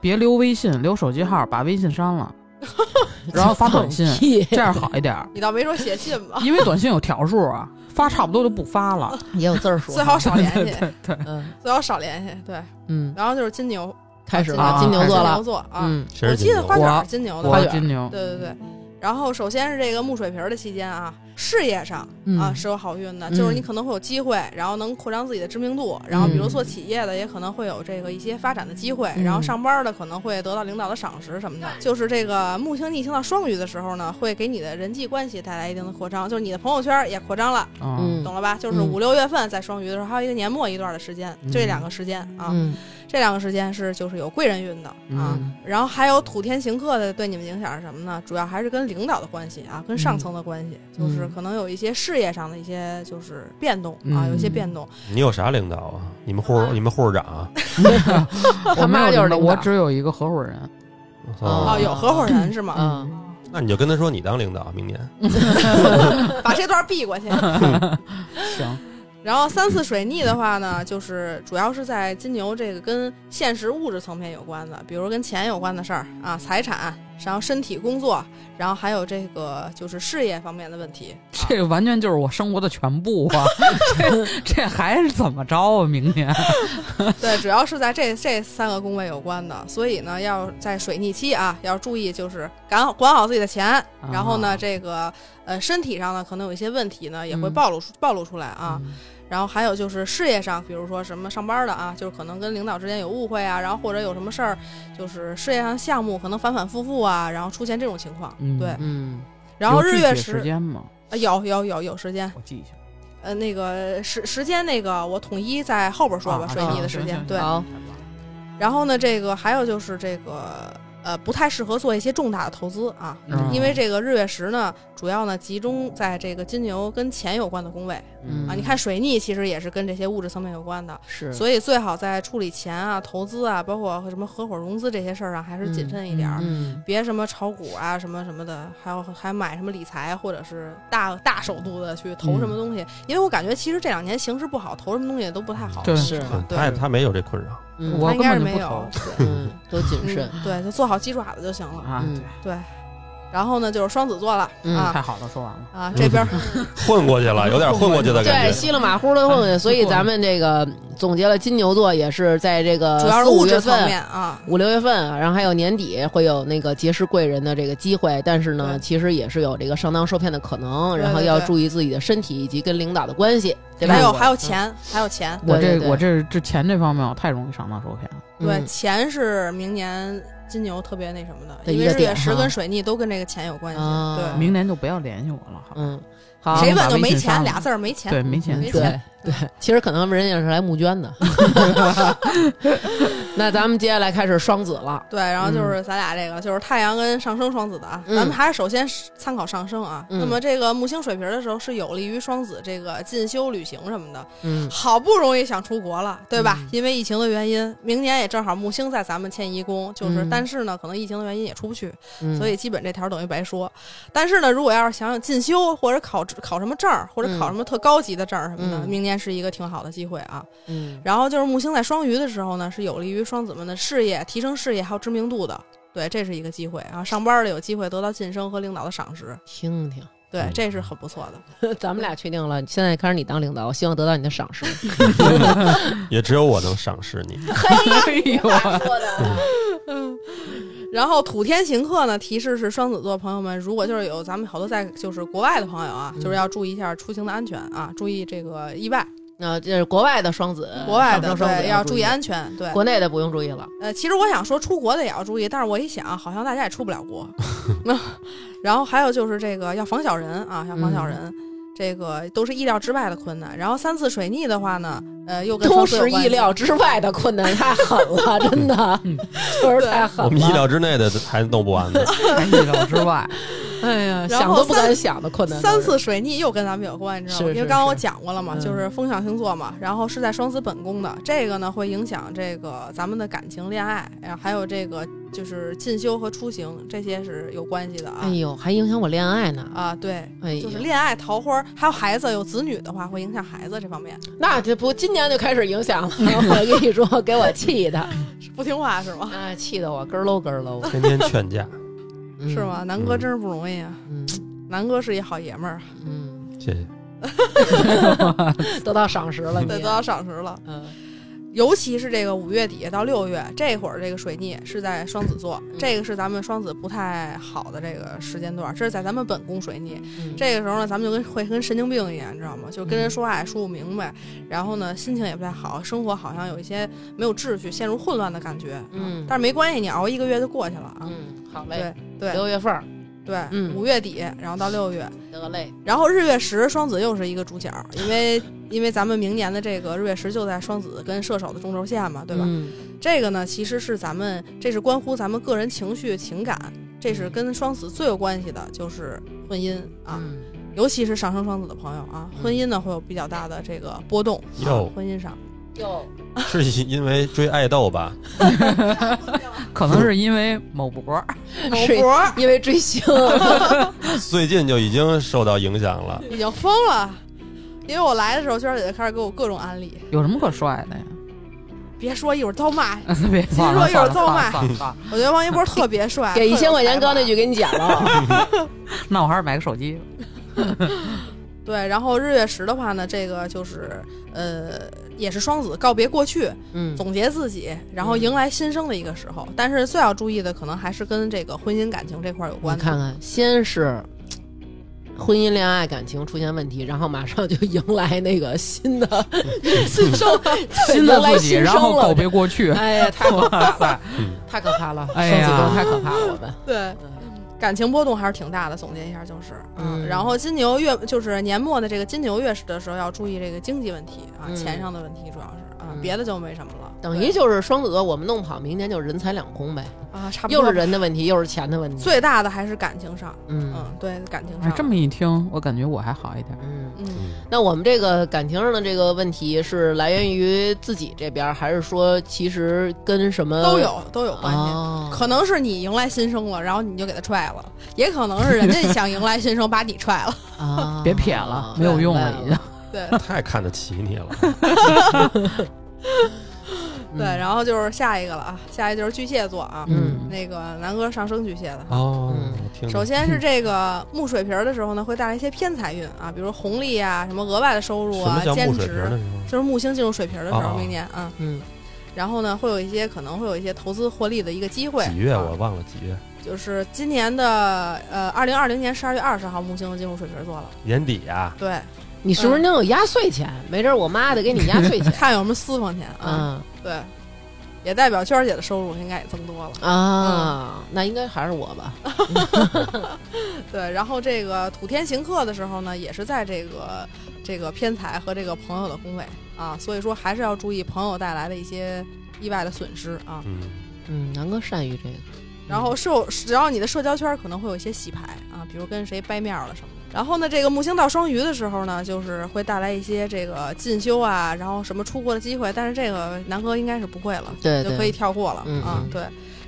Speaker 3: 别留微信，留手机号，把微信删了，然后发短信，这样好一点儿。
Speaker 5: 你倒没说写信吧？
Speaker 3: 因为短信有条数啊，发差不多就不发了。
Speaker 4: 也有字儿数，
Speaker 5: 最好少 联系，
Speaker 3: 对，
Speaker 4: 嗯
Speaker 5: 最好少联系。对，
Speaker 4: 嗯，
Speaker 5: 然后就是金牛，金
Speaker 4: 开始了，
Speaker 3: 啊
Speaker 4: 金牛座了
Speaker 5: 金牛，座啊，
Speaker 4: 嗯
Speaker 5: 我？记得花卷
Speaker 3: 我
Speaker 5: 儿金牛的
Speaker 3: 我
Speaker 5: 吧，
Speaker 4: 卷
Speaker 3: 金牛，
Speaker 5: 对对对。然后首先是这个木水瓶儿的期间啊，事业上
Speaker 4: 嗯
Speaker 5: 啊是有好运的，
Speaker 4: 嗯
Speaker 5: 就是你可能会有机会，然后能扩张自己的知名度，然后比如做企业的也可能会有这个一些发展的机会，
Speaker 4: 嗯
Speaker 5: 然后上班的可能会得到领导的赏识什么的。就是这个木星逆行到双鱼的时候呢，会给你的人际关系带来一定的扩张，就是你的朋友圈也扩张了，
Speaker 3: 嗯，
Speaker 4: 嗯
Speaker 5: 懂了吧？就是
Speaker 4: 嗯
Speaker 5: 五六月份在双鱼的时候，还有一个年末一段的时间，就这两个时间啊，
Speaker 4: 嗯
Speaker 5: 这两个时间是就是有贵人运的啊。
Speaker 4: 嗯
Speaker 5: 然后还有土天行克的对你们影响是什么呢？主要还是跟领导的关系啊，跟上层的关系，
Speaker 4: 嗯
Speaker 5: 就是可能有一些事业上的一些就是变动啊，
Speaker 3: 嗯
Speaker 5: 有一些变动。
Speaker 2: 你有啥领导啊？你们护你们护士长啊？
Speaker 3: 我
Speaker 4: 他妈
Speaker 3: 没有领导
Speaker 4: 就是领导
Speaker 3: 我只有一个合伙人。
Speaker 4: 哦
Speaker 5: 哦，有合伙人是吗？
Speaker 4: 嗯，
Speaker 2: 那你就跟他说你当领导，明年
Speaker 5: 把这段避过去。
Speaker 3: 行，
Speaker 5: 然后三次水逆的话呢，就是主要是在金牛这个跟现实物质层面有关的，比如跟钱有关的事儿啊，财产，然后身体、工作，然后还有这个就是事业方面的问题。
Speaker 3: 这完全就是我生活的全部啊！这这还是怎么着啊？明年
Speaker 5: 对，主要是在这这三个宫位有关的，所以呢，要在水逆期啊，要注意就是管好管好自己的钱，然后呢，
Speaker 3: 啊
Speaker 5: 这个呃身体上呢可能有一些问题呢也会
Speaker 4: 嗯
Speaker 5: 暴露出、暴露出来啊。
Speaker 4: 嗯
Speaker 5: 然后还有就是事业上，比如说什么上班的啊，就是可能跟领导之间有误会啊，然后或者有什么事儿，就是事业上项目可能反反复复啊，然后出现这种情况。
Speaker 3: 嗯
Speaker 5: 对，
Speaker 4: 嗯
Speaker 5: 然后日月食
Speaker 3: 时间吗？
Speaker 5: 呃有有有有时间，
Speaker 3: 我记一下。
Speaker 5: 呃，那个时时间那个我统一在后边说吧，
Speaker 3: 啊
Speaker 5: 水逆的
Speaker 3: 啊
Speaker 5: 时间。对，然后呢，这个还有就是这个呃，不太适合做一些重大的投资啊，
Speaker 3: 嗯
Speaker 5: 因为这个日月食呢，主要呢集中在这个金牛跟钱有关的宫位
Speaker 3: 嗯
Speaker 5: 啊。你看水逆其实也是跟这些物质层面有关的，
Speaker 4: 是，
Speaker 5: 所以最好在处理钱啊、投资啊，包括什么合伙融资这些事儿上，还是谨慎一点儿。
Speaker 4: 嗯
Speaker 5: 别什么炒股啊，什么什么的，还有还买什么理财，或者是大大手度的去投什么东西。因为我感觉其实这两年形势不好，投什么东西都不太好。
Speaker 3: 对
Speaker 4: 是，
Speaker 5: 对
Speaker 2: 他也他没有这困扰，
Speaker 4: 嗯
Speaker 3: 我
Speaker 5: 他应该是没
Speaker 3: 根本就不投。
Speaker 5: 有
Speaker 4: 嗯，都谨慎
Speaker 5: 嗯，对，就做好鸡爪子就行了。
Speaker 3: 啊，对，
Speaker 5: 然后呢就是双子座了、
Speaker 4: 嗯
Speaker 5: 啊
Speaker 3: 太好了，说完了。
Speaker 5: 啊，这边儿
Speaker 2: 混过去了，有点混过去的感
Speaker 4: 对，稀里马虎的混过去，所以咱们这个总结了金牛座也是在这个
Speaker 5: 主要是
Speaker 4: 四五月
Speaker 5: 物质层
Speaker 4: 份。
Speaker 5: 面啊。
Speaker 4: 五六月份，然后还有年底会有那个结识贵人的这个机会，但是呢，其实也是有这个上当受骗的可能，然后要注意自己的身体以及跟领导的关系，对吧？
Speaker 5: 还有还有钱，还有钱，
Speaker 3: 我这我这这钱这方面我太容易上当受骗了。
Speaker 5: 对，
Speaker 4: 嗯
Speaker 5: 钱是明年金牛特别那什么的，因为日月食跟水逆都跟这个钱有关系。
Speaker 4: 啊
Speaker 5: 对，
Speaker 3: 明年就不要联系我了，好吧？
Speaker 4: 嗯，好，
Speaker 5: 谁问
Speaker 3: 把
Speaker 5: 就没钱，俩字儿没钱。
Speaker 3: 对，没钱
Speaker 5: 没。
Speaker 4: 对
Speaker 5: 钱
Speaker 4: 对，其实可能人家是来募捐的。那咱们接下来开始双子了，
Speaker 5: 对，然后就是咱俩这个、就是太阳跟上升双子的啊，
Speaker 4: 嗯
Speaker 5: 咱们还是首先参考上升啊。
Speaker 4: 嗯
Speaker 5: 那么这个木星水瓶的时候是有利于双子这个进修、旅行什么的。
Speaker 4: 嗯
Speaker 5: 好不容易想出国了，对吧？
Speaker 4: 嗯
Speaker 5: 因为疫情的原因，明年也正好木星在咱们迁移宫，就是、
Speaker 4: 嗯
Speaker 5: 但是呢，可能疫情的原因也出不去，
Speaker 4: 嗯，
Speaker 5: 所以基本这条等于白说。但是呢，如果要是想想进修或者考考什么证儿，或者考什么特高级的证儿什么的，
Speaker 4: 嗯
Speaker 5: 明年是一个挺好的机会啊。
Speaker 4: 嗯
Speaker 5: 然后就是木星在双鱼的时候呢，是有利于双子们的事业提升事业还有知名度的。对，这是一个机会啊！上班的有机会得到晋升和领导的赏识，
Speaker 4: 听听，
Speaker 5: 对，
Speaker 2: 嗯
Speaker 5: 这是很不错的。
Speaker 4: 咱们俩确定了，现在开始你当领导，我希望得到你的赏识。
Speaker 2: 也只有我能赏识你。
Speaker 3: 哎呦，
Speaker 4: 说的，
Speaker 5: 嗯，然后土天行客呢，提示是双子座朋友们，如果就是有咱们好多在就是国外的朋友啊，
Speaker 4: 嗯
Speaker 5: 就是要注意一下出行的安全啊，注意这个意外，
Speaker 4: 呃这是国外的双子，
Speaker 5: 国外的
Speaker 4: 双子
Speaker 5: 对要注
Speaker 4: 注
Speaker 5: 意安全，对。
Speaker 4: 国内的不用注意了。
Speaker 5: 呃，其实我想说出国的也要注意，但是我一想，好像大家也出不了国。那 然后还有就是这个要防小人啊，要防小人。这个都是意料之外的困难，然后三次水逆的话呢，呃，又跟
Speaker 4: 都是意料之外的困难，太狠了，真的，确实太狠了。
Speaker 2: 我们意料之内的还弄不完呢。
Speaker 3: 还 意料之外。
Speaker 4: 哎呀，
Speaker 5: 然后
Speaker 4: 想都不敢
Speaker 5: 三
Speaker 4: 想的困难。
Speaker 5: 三次水逆又跟咱们有关，你知道吗？
Speaker 4: 是是
Speaker 5: 因为刚刚我讲过了嘛，
Speaker 4: 嗯
Speaker 5: 就是风象星座嘛，然后是在双子本宫的，这个呢会影响这个咱们的感情、恋爱，然后还有这个就是进修和出行，这些是有关系的啊。
Speaker 4: 哎呦，还影响我恋爱呢。
Speaker 5: 啊，对，
Speaker 4: 哎，
Speaker 5: 就是恋爱、桃花，还有孩子，有子女的话，会影响孩子这方面。
Speaker 4: 那这不今年就开始影响了。我跟你说，给我气的，
Speaker 5: 不听话是吗？
Speaker 4: 哎，气得我咯咯咯咯，
Speaker 2: 天天劝架，
Speaker 4: 嗯
Speaker 5: 是？吗？南哥真是不容易啊，
Speaker 4: 嗯
Speaker 5: 南哥是一好爷们儿，
Speaker 4: 嗯，
Speaker 2: 谢谢。
Speaker 4: 得到赏识了，
Speaker 5: 对，得到赏识了。
Speaker 4: 嗯
Speaker 5: 尤其是这个五月底到六月这会儿，这个水逆是在双子座，
Speaker 4: 嗯
Speaker 5: 这个是咱们双子不太好的这个时间段，这是在咱们本宫水逆。
Speaker 4: 嗯
Speaker 5: 这个时候呢，咱们就跟会跟神经病一样，你知道吗？就跟人说话也说不明白，然后呢，心情也不太好，生活好像有一些没有秩序，陷入混乱的感觉。
Speaker 4: 嗯
Speaker 5: 但是没关系，你熬一个月就过去了啊。
Speaker 4: 嗯，好嘞，
Speaker 5: 对对
Speaker 4: 六月份儿
Speaker 5: 对，
Speaker 4: 嗯
Speaker 5: 五月底，然后到六月，
Speaker 4: 得嘞，
Speaker 5: 然后日月食双子又是一个主角，因为因为咱们明年的这个日月食就在双子跟射手的中轴线嘛，对吧？
Speaker 4: 嗯
Speaker 5: 这个呢，其实是咱们这是关乎咱们个人情绪情感，这是跟双子最有关系的，就是婚姻啊，
Speaker 4: 嗯
Speaker 5: 尤其是上升双子的朋友啊，
Speaker 4: 嗯
Speaker 5: 婚姻呢会有比较大的这个波动，啊婚姻上。
Speaker 4: 有，
Speaker 2: 是因为追爱豆吧？
Speaker 3: 可能是因为某博，
Speaker 5: 某
Speaker 4: 是
Speaker 5: 博
Speaker 4: 因为追星，
Speaker 2: 最近就已经受到影响了。
Speaker 5: 已经疯了，因为我来的时候，娟儿姐就开始给我各种安利，
Speaker 3: 有什么可帅的呀？
Speaker 5: 别说一会儿遭骂，
Speaker 3: 别
Speaker 5: 说一会儿遭骂我觉得王一博特别帅，
Speaker 4: 给一千块钱，刚
Speaker 5: 刚
Speaker 4: 那句给你剪了。
Speaker 3: 那我还是买个手机。
Speaker 5: 对，然后日月食的话呢，这个就是呃，也是双子告别过去，
Speaker 4: 嗯
Speaker 5: 总结自己，然后迎来新生的一个时候。但是最要注意的，可能还是跟这个婚姻感情这块有关的。
Speaker 4: 你看看，先是婚姻、恋爱、感情出现问题，然后马上就迎来那个新的 新生，
Speaker 3: 新的自己，
Speaker 4: 迎来新
Speaker 3: 然
Speaker 4: 生了
Speaker 3: 后告别过去。
Speaker 4: 哎呀，太可
Speaker 3: 怕了！
Speaker 4: 太可怕了！
Speaker 3: 哎
Speaker 4: 双子座
Speaker 3: 呀
Speaker 4: 太可怕了，我们。
Speaker 5: 对，感情波动还是挺大的。总结一下就是，
Speaker 4: 嗯
Speaker 5: 然后金牛月就是年末的这个金牛月食的时候，要注意这个经济问题啊，
Speaker 4: 嗯
Speaker 5: 钱上的问题主要是别的就没什么了。
Speaker 4: 等于就是双子座，我们弄不好，明年就人财两空呗，
Speaker 5: 啊，差不多
Speaker 4: 又是人的问题，又是钱的问题。
Speaker 5: 最大的还是感情上，
Speaker 4: 嗯
Speaker 5: 嗯，对，感情
Speaker 3: 哎
Speaker 5: 上。
Speaker 3: 这么一听，我感觉我还好一点。
Speaker 4: 嗯，
Speaker 5: 嗯，
Speaker 2: 嗯，
Speaker 4: 那我们这个感情上的这个问题是来源于自己这边，还是说其实跟什么
Speaker 5: 都有都有关系。
Speaker 4: 哦
Speaker 5: 可能是你迎来新生了，然后你就给他踹了；也可能是人家想迎来新生，把你踹了。
Speaker 4: 啊，
Speaker 3: 别撇了，没有用了已经。
Speaker 5: 对
Speaker 2: 太看得起你了。
Speaker 4: 嗯
Speaker 5: 对，然后就是下一个了啊，下一个就是巨蟹座啊。
Speaker 4: 嗯
Speaker 5: 那个南哥上升巨蟹的。
Speaker 2: 哦，
Speaker 5: 首先是 这个木水瓶儿的时候呢，会带来一些偏财运啊，比如红利啊，什么额外的收入啊兼职，
Speaker 2: 时候？
Speaker 5: 就是木星进入水瓶儿的时候，
Speaker 2: 哦
Speaker 5: 明年啊，
Speaker 4: 嗯
Speaker 5: 然后呢，会有一些可能会有一些投资获利的一个机会。
Speaker 2: 几月
Speaker 5: 啊
Speaker 2: 我忘了几月，
Speaker 5: 就是今年的呃，二零二零年十二月二十号，木星进入水瓶座了。
Speaker 2: 年底啊，
Speaker 5: 对，
Speaker 4: 你是不是能有压岁钱？没准儿我妈得给你压岁钱。
Speaker 5: 看有什么私房钱啊。
Speaker 4: 嗯
Speaker 5: 对，也代表娟儿姐的收入应该也增多了。
Speaker 4: 啊，那应该还是我吧？
Speaker 5: 对，然后这个土天行客的时候呢，也是在这个这个偏财和这个朋友的宫位啊，所以说还是要注意朋友带来的一些意外的损失啊。
Speaker 2: 嗯，
Speaker 4: 嗯，南哥善于这个。
Speaker 5: 然后社，只要你的社交圈可能会有一些洗牌啊，比如跟谁掰面儿了什么的。然后呢，这个木星到双鱼的时候呢，就是会带来一些这个进修啊，然后什么出国的机会，但是这个南哥应该是不会了，
Speaker 4: 对对
Speaker 5: 就可以跳过了。啊对。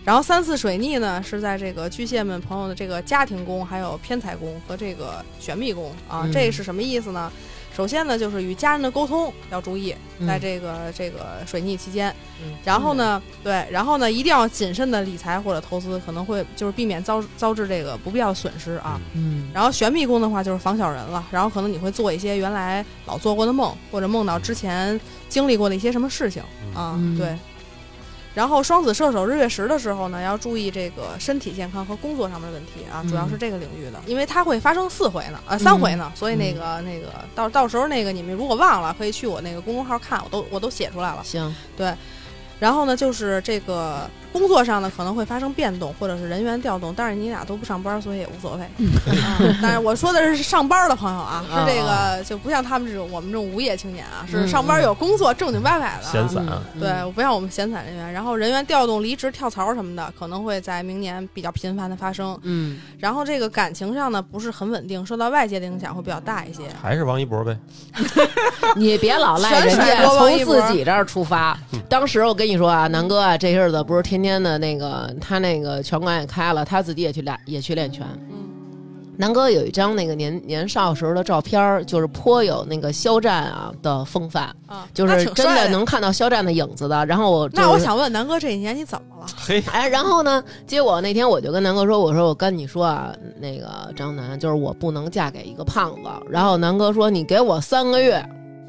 Speaker 5: 然后三次水逆呢，是在这个巨蟹们朋友的这个家庭宫、还有偏财宫和这个玄秘宫啊，
Speaker 4: 嗯
Speaker 5: 这是什么意思呢？首先呢，就是与家人的沟通要注意，
Speaker 4: 嗯。
Speaker 5: 在这个、这个水逆期间，
Speaker 4: 嗯
Speaker 5: 然后呢，对，然后呢，一定要谨慎的理财或者投资，可能会就是避免遭遭致这个不必要的损失啊。
Speaker 4: 嗯。
Speaker 5: 然后玄秘宫的话就是防小人了，然后可能你会做一些原来老做过的梦，或者梦到之前经历过的一些什么事情。啊，
Speaker 4: 嗯。
Speaker 5: 对。然后双子射手日月食的时候呢，要注意这个身体健康和工作上面的问题啊，主要是这个领域的，因为它会发生四回呢，呃三回呢，所以那个那个到到时候那个你们如果忘了，可以去我那个公众号看，我都我都写出来了。
Speaker 4: 行，
Speaker 5: 然后呢，就是这个工作上呢可能会发生变动，或者是人员调动，但是你俩都不上班，所以也无所谓。啊但是我说的是上班的朋友啊，是这个就不像他们这种我们这种无业青年啊，是上班有工作正经八百的、啊。
Speaker 2: 闲散，
Speaker 4: 嗯
Speaker 5: 对，不像我们闲散人员，然后人员调动、离职、跳槽什么的，可能会在明年比较频繁的发生。
Speaker 4: 嗯，
Speaker 5: 然后这个感情上呢，不是很稳定，受到外界的影响会比较大一些。
Speaker 2: 还是王一博呗。
Speaker 4: 你别老赖人家，从自己这儿出发。当时我跟你说啊，南哥啊，这些日子不是天天的那个，他那个拳馆也开了，他自己也去练，也去练拳。
Speaker 5: 嗯
Speaker 4: 南哥有一张那个年年少时候的照片，就是颇有那个肖战啊的风范，
Speaker 5: 啊，
Speaker 4: 就是真的。能看到肖战的影子的。然后我、就是、
Speaker 5: 那我想问南哥，这一年你怎么了？
Speaker 2: 嘿，
Speaker 4: 哎，然后呢？结果那天我就跟南哥说：“我说我跟你说啊，那个张楠，就是我不能嫁给一个胖子。”然后南哥说：“你给我三个月，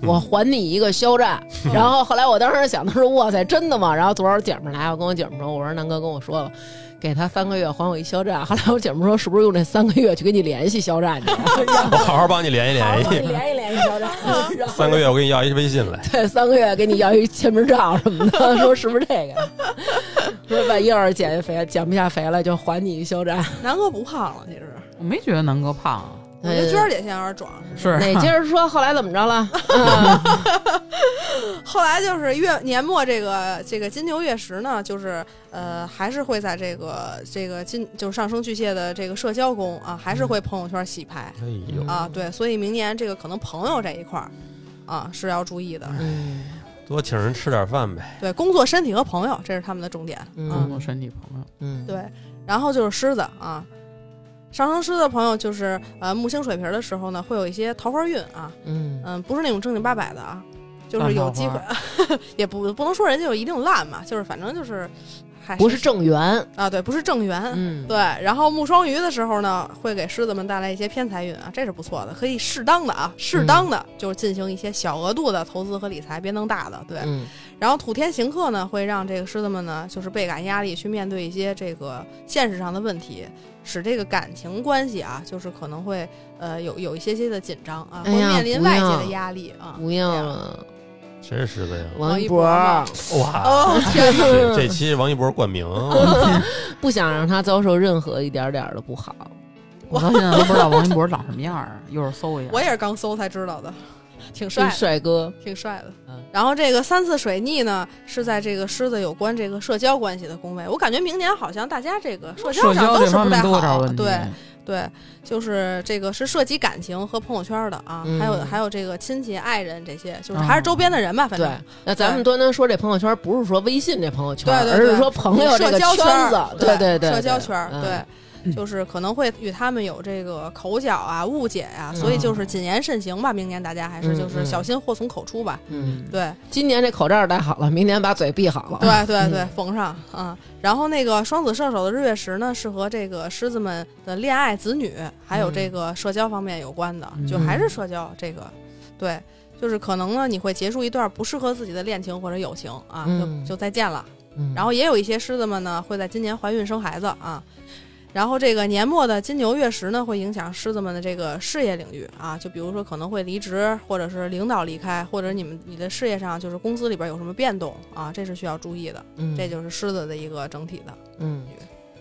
Speaker 4: 我还你一个肖战。然后后来我当时想的是：“哇塞，真的吗？”然后昨儿姐们儿来，我跟我姐们儿说：“我说南哥跟我说了。”给他三个月还我一肖战，后来我姐们儿说是不是用这三个月去给你联系肖战去？
Speaker 2: 我好好帮你联系联系。
Speaker 4: 联系联系肖战。
Speaker 2: 三个月我给你要一微信来。
Speaker 4: 对，三个月给你要一签名照什么的，说是不是这个？说万一要是减下肥减不下肥了，就还你一肖战。
Speaker 5: 南哥不胖了，其实
Speaker 3: 我没觉得南哥胖啊，
Speaker 5: 我觉得娟儿姐现在有点壮。
Speaker 3: 是
Speaker 4: 哪接着说后来怎么着了？嗯
Speaker 5: 后来就是月年末这个这个金牛月食呢，就是呃还是会在这个这个金就是上升巨蟹的这个社交宫啊，还是会朋友圈洗牌、
Speaker 2: 哎呦，
Speaker 5: 啊，对，所以明年这个可能朋友这一块儿啊是要注意的。
Speaker 4: 嗯
Speaker 2: 多请人吃点饭呗。
Speaker 5: 对，工作、身体和朋友，这是他们的重点。
Speaker 4: 嗯
Speaker 3: 工作身体朋友，
Speaker 4: 嗯，
Speaker 5: 对，然后就是狮子啊，上升狮子的朋友就是呃木星水瓶的时候呢，会有一些桃花运啊，
Speaker 4: 嗯。
Speaker 5: 嗯，不是那种正经八百的啊，就是有机会，也不不能说人家有一定烂嘛，就是反正就是还
Speaker 4: 不是正缘。
Speaker 5: 啊，对，不是正缘。
Speaker 4: 嗯，
Speaker 5: 对，然后木双鱼的时候呢，会给狮子们带来一些偏财运啊，这是不错的，可以适当的啊，适当的就是进行一些小额度的投资和理财，别弄大的。对，
Speaker 4: 嗯。
Speaker 5: 然后土天行克呢，会让这个狮子们呢，就是倍感压力，去面对一些这个现实上的问题，使这个感情关系啊，就是可能会呃有有一些些的紧张啊，会面临外界的压力啊。
Speaker 4: 不要了，
Speaker 2: 谁是狮子呀？
Speaker 4: 王一
Speaker 5: 一博
Speaker 2: 哇，
Speaker 5: 哦天哪！
Speaker 2: 这这期王一博冠名，
Speaker 4: 不想让他遭受任何一点点的不好。
Speaker 3: 我到现在都不知道王一博长什么样儿，一会儿搜一下。
Speaker 5: 我也是刚搜才知道的。挺帅，
Speaker 4: 帅哥，
Speaker 5: 挺帅的
Speaker 4: 嗯。
Speaker 5: 然后这个三次水逆呢，是在这个狮子有关这个社交关系的宫位。我感觉明年好像大家这个社交上都是不太好。对对，就是这个是涉及感情和朋友圈的啊，还有
Speaker 4: 嗯
Speaker 5: 还有这个亲戚、爱人这些，就是
Speaker 3: 哦
Speaker 5: 还是周边的人吧，反正
Speaker 4: 对。那咱们端端说这朋友圈，不是说微信这朋友圈，
Speaker 5: 对对对
Speaker 4: 而是说朋友这个
Speaker 5: 社交
Speaker 4: 圈
Speaker 5: 儿
Speaker 4: 子，对
Speaker 5: 对
Speaker 4: 对，
Speaker 5: 社交圈对，就是可能会与他们有这个口角啊、误解啊，所以就是谨言慎行吧。明年大家还是
Speaker 4: 嗯
Speaker 5: 就是
Speaker 4: 嗯
Speaker 5: 小心祸从口出吧。
Speaker 4: 嗯，
Speaker 5: 对，
Speaker 4: 今年这口罩戴好了，明年把嘴闭好了。
Speaker 5: 对对对
Speaker 4: 嗯，
Speaker 5: 缝上啊。然后那个双子射手的日月食呢，是和这个狮子们的恋爱、子女，还有这个社交方面有关的，就还是社交这个，对。就是可能呢，你会结束一段不适合自己的恋情或者友情啊，
Speaker 4: 嗯
Speaker 5: 就就再见了。
Speaker 4: 嗯
Speaker 5: 然后也有一些狮子们呢，会在今年怀孕生孩子啊。然后这个年末的金牛月食呢，会影响狮子们的这个事业领域啊，就比如说可能会离职，或者是领导离开，或者你们你的事业上就是公司里边有什么变动啊，这是需要注意的。
Speaker 4: 嗯
Speaker 5: 这就是狮子的一个整体的。
Speaker 4: 嗯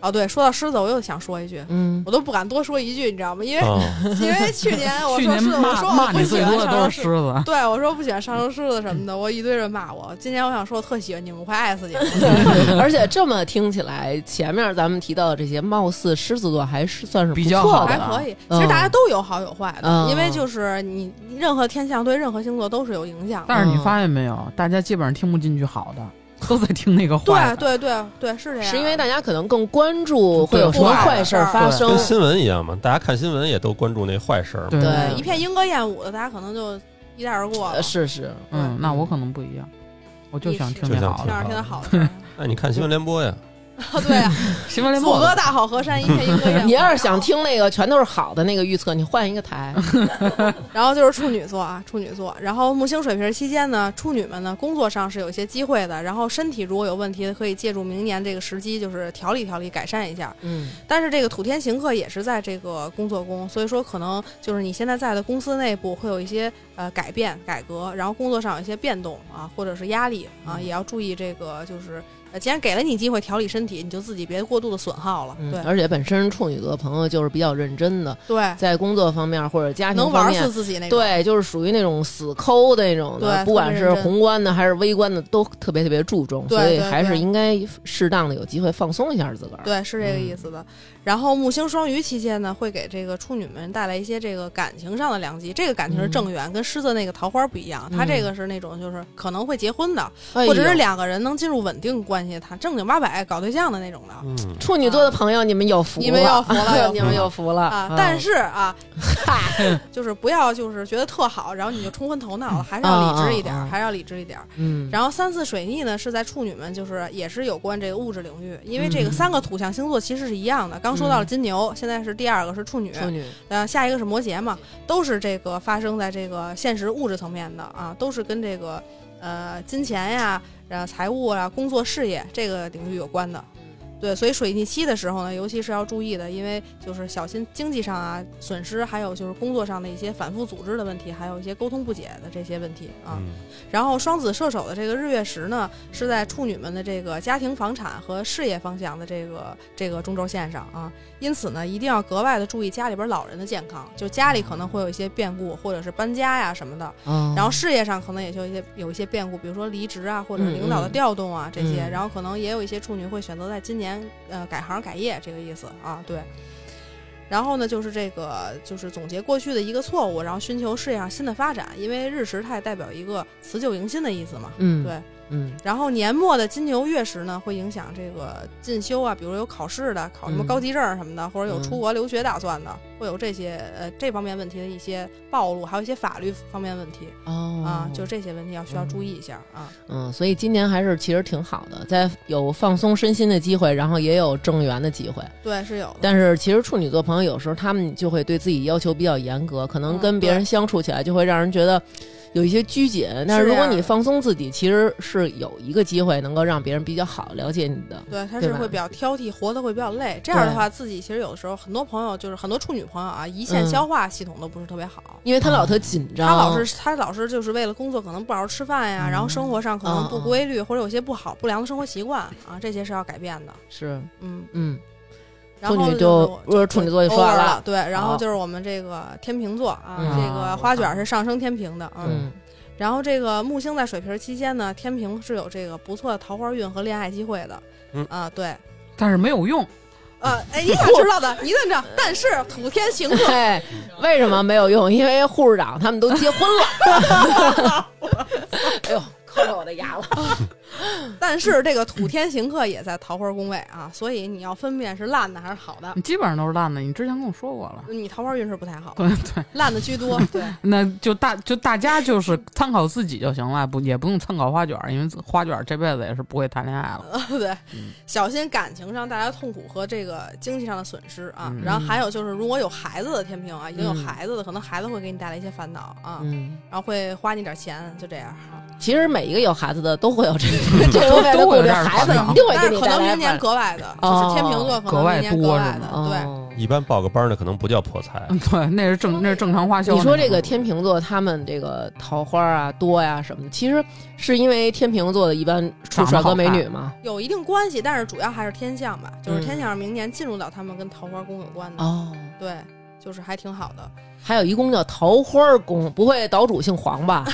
Speaker 5: 哦，对，说到狮子，我又想说一句，
Speaker 4: 嗯
Speaker 5: 我都不敢多说一句，你知道吗？因为、
Speaker 2: 啊，
Speaker 5: 因为去年我说狮子，我说我不喜欢上升狮
Speaker 3: 子。
Speaker 5: 对，我说不喜欢上升狮子什么的，我一堆人骂我。今年我想说，我特喜欢你们，我快爱死你们。
Speaker 4: 而且这么听起来，前面咱们提到的这些，貌似狮子座还是算是
Speaker 3: 比
Speaker 4: 不错的
Speaker 3: 较好的
Speaker 5: 还可以，
Speaker 4: 嗯
Speaker 5: 其实大家都有好有坏的，
Speaker 4: 嗯
Speaker 5: 因为就是你任何天象对任何星座都是有影响的。
Speaker 3: 但是你发现没有，大家基本上听不进去好的，都在听那个坏的。
Speaker 5: 对对对对，是这样。
Speaker 4: 是因为大家可能更关注会有什么坏事儿发生
Speaker 2: 跟。新闻一样嘛，大家看新闻也都关注那坏事儿嘛。
Speaker 3: 对
Speaker 4: 对
Speaker 5: 一片莺歌燕舞的，大家可能就一带而过了。
Speaker 4: 呃是是，
Speaker 3: 嗯，那我可能不一样，我就想听点好的。
Speaker 5: 听点听着好的那。
Speaker 2: 哎，你看新闻联播呀，
Speaker 5: 啊，对啊，
Speaker 3: 新闻联
Speaker 5: 阻
Speaker 3: 播
Speaker 5: 隔大好河山，一片一歌燕舞。
Speaker 4: 你要是想听那个全都是好的那个预测，你换一个台。
Speaker 5: 然后就是处女座啊，处女座。然后木星水瓶期间呢，处女们呢工作上是有一些机会的。然后身体如果有问题，可以借助明年这个时机，就是调理调理，改善一下。
Speaker 4: 嗯
Speaker 5: 但是这个土天行客也是在这个工作宫，所以说可能就是你现在在的公司内部会有一些呃改变、改革，然后工作上有一些变动啊，或者是压力啊，也要注意这个就是。呃，既然给了你机会调理身体，你就自己别过度的损耗了。对
Speaker 4: 嗯，而且本身处女座朋友就是比较认真的，
Speaker 5: 对，
Speaker 4: 在工作方面或者家庭方面
Speaker 5: 能玩死，自己那种。
Speaker 4: 对，就是属于那种死抠的那种的，
Speaker 5: 对
Speaker 4: 不管是宏观的还是微观的，都特别特别注重，所以还是应该适当的有机会放松一下自个儿。
Speaker 5: 对，是这个意思的。然后木星双鱼期间呢，会给这个处女们带来一些这个感情上的良机。这个感情是正缘，跟狮子那个桃花不一样。它这个是那种就是可能会结婚的，
Speaker 4: 哎
Speaker 5: 或者是两个人能进入稳定关系，他正经八百搞对象的那种的。
Speaker 2: 嗯，
Speaker 4: 处女座的朋友，你们有福了，
Speaker 5: 你们有福了
Speaker 4: 你们有福了
Speaker 5: 啊，但是啊，嗨，就是不要就是觉得特好，然后你就冲昏头脑了，还是要理智一点还是要理智一点。
Speaker 4: 嗯，
Speaker 5: 然后三次水逆呢，是在处女们，就是也是有关这个物质领域，因为这个三个土象星座其实是一样的。刚说到了金牛，现在是第二个是处女，
Speaker 4: 处女，
Speaker 5: 呃，下一个是摩羯嘛，都是这个发生在这个现实物质层面的啊，都是跟这个呃金钱呀、然后财务啊、工作事业这个领域有关的。对，所以水逆期的时候呢，尤其是要注意的，因为就是小心经济上啊损失，还有就是工作上的一些反复组织的问题，还有一些沟通不解的这些问题啊。
Speaker 2: 嗯
Speaker 5: 然后双子射手的这个日月食呢，是在处女们的这个家庭、房产和事业方向的这个这个中轴线上啊，因此呢，一定要格外的注意家里边老人的健康，就家里可能会有一些变故，或者是搬家呀什么的。
Speaker 4: 嗯
Speaker 5: 然后事业上可能也就一些有一些变故，比如说离职啊，或者
Speaker 4: 嗯
Speaker 5: 领导的
Speaker 4: 嗯
Speaker 5: 调动啊、这些。
Speaker 4: 嗯
Speaker 5: 然后可能也有一些处女会选择在今年呃改行改业这个意思啊，对。然后呢，就是这个，就是总结过去的一个错误，然后寻求事业上新的发展，因为日食它也代表一个辞旧迎新的意思嘛。
Speaker 4: 嗯，
Speaker 5: 对，
Speaker 4: 嗯
Speaker 5: 然后年末的金牛月食呢，会影响这个进修啊，比如有考试的，考什么
Speaker 4: 嗯
Speaker 5: 高级证什么的，或者有
Speaker 4: 嗯
Speaker 5: 出国留学打算的，会有这些呃这方面问题的一些暴露，还有一些法律方面问题、
Speaker 4: 哦
Speaker 5: 啊，就这些问题要需要注意一下啊。
Speaker 4: 嗯，所以今年还是其实挺好的，在有放松身心的机会，然后也有正缘的机会。
Speaker 5: 对，是有的。
Speaker 4: 但是其实处女座朋友有时候他们就会对自己要求比较严格，可能
Speaker 5: 嗯
Speaker 4: 跟别人相处起来就会让人觉得有一些拘谨。但是如果你放松自己，其实是有一个机会能够让别人比较好了解你的。
Speaker 5: 对，他是会比较挑剔，活得会比较累。这样的话，自己其实有的时候很多朋友就是很多处女朋友啊，胰腺
Speaker 4: 嗯
Speaker 5: 消化系统都不是特别好。
Speaker 4: 因为他老特紧张，
Speaker 5: 他老是他老是就是为了工作可能不好好吃饭呀，
Speaker 4: 嗯
Speaker 5: 然后生活上可能不规律，或者有些不好不良的生活习惯啊，这些是要改变的。
Speaker 4: 是
Speaker 5: 嗯，
Speaker 4: 嗯处女就
Speaker 5: 就
Speaker 4: 不是处女座就说
Speaker 5: over
Speaker 4: 完
Speaker 5: 了，对，然后就是我们这个天平座啊，
Speaker 4: 嗯
Speaker 5: 这个花卷是上升天平的，嗯。
Speaker 4: 嗯
Speaker 5: 然后这个木星在水瓶期间呢，天平是有这个不错的桃花运和恋爱机会的，
Speaker 2: 嗯
Speaker 5: 啊，对，
Speaker 3: 但是没有用，
Speaker 5: 呃，哎，你咋知道的？你怎么着？但是土天行克，
Speaker 4: 对，为什么没有用？因为护士长他们都结婚了。哎呦，磕着我的牙了。
Speaker 5: 但是这个土天行客也在桃花宫位啊，所以你要分辨是烂的还是好的。
Speaker 3: 你基本上都是烂的。你之前跟我说过了。
Speaker 5: 你桃花运势不太好，
Speaker 3: 对对，
Speaker 5: 烂的居多。对，
Speaker 3: 那就大就大家就是参考自己就行了，不也不用参考花卷，因为花卷这辈子也是不会谈恋爱了。
Speaker 5: 对，
Speaker 3: 嗯
Speaker 5: 小心感情上带来的痛苦和这个经济上的损失啊。
Speaker 2: 嗯
Speaker 5: 然后还有就是，如果有孩子的天平啊，已经有
Speaker 4: 嗯
Speaker 5: 孩子的，可能孩子会给你带来一些烦恼啊，
Speaker 4: 嗯，
Speaker 5: 然后会花你点钱，就这样。
Speaker 4: 其实每一个有孩子的都会有这这方面的顾虑，
Speaker 3: 都会有点
Speaker 4: 孩子一定会
Speaker 5: 但是可能明年格外的，
Speaker 4: 哦
Speaker 5: 就是天平座可
Speaker 3: 格外
Speaker 5: 能明年格
Speaker 3: 多是
Speaker 5: 外的，对。
Speaker 4: 哦
Speaker 2: 一般报个班儿呢，可能不叫破财，
Speaker 3: 嗯，对，那是正那是正常花销。
Speaker 4: 你说这个天秤座，他们这个桃花啊多呀什么的，其实是因为天秤座的一般出帅哥美女嘛。
Speaker 5: 有一定关系，但是主要还是天象吧，就是
Speaker 4: 嗯
Speaker 5: 天象明年进入到他们跟桃花宫有关的，
Speaker 4: 哦，
Speaker 5: 对，就是还挺好的。
Speaker 4: 还有一宫叫桃花宫，不会岛主姓黄吧？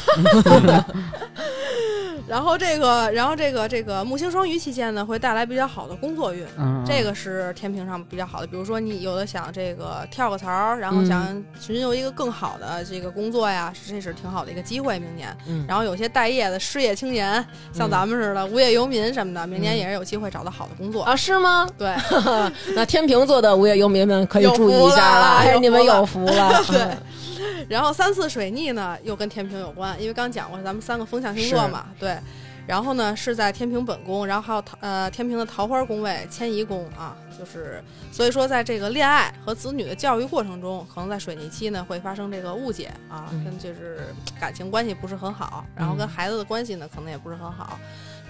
Speaker 5: 然后这个，然后这个这个木星双鱼期间呢，会带来比较好的工作运，
Speaker 3: 嗯，
Speaker 5: 这个是天平上比较好的。比如说你有的想这个跳个槽，然后想寻求一个更好的这个工作呀，这是挺好的一个机会。明年，
Speaker 4: 嗯，
Speaker 5: 然后有些待业的失业青年，像咱们似的无业游民什么的，明年也是有机会找到好的工作。
Speaker 4: 啊，是吗？
Speaker 5: 对，
Speaker 4: 那天秤座的无业游民们可以注意一下了，你们有福了。
Speaker 5: 对。然后三次水逆呢，又跟天平有关，因为刚讲过咱们三个风象星座嘛，对。然后呢，是在天平本宫，然后还有桃呃天平的桃花宫位、迁移宫啊，就是所以说在这个恋爱和子女的教育过程中，可能在水逆期呢会发生这个误解啊，
Speaker 4: 嗯
Speaker 5: 跟就是感情关系不是很好，然后跟
Speaker 4: 嗯
Speaker 5: 孩子的关系呢可能也不是很好。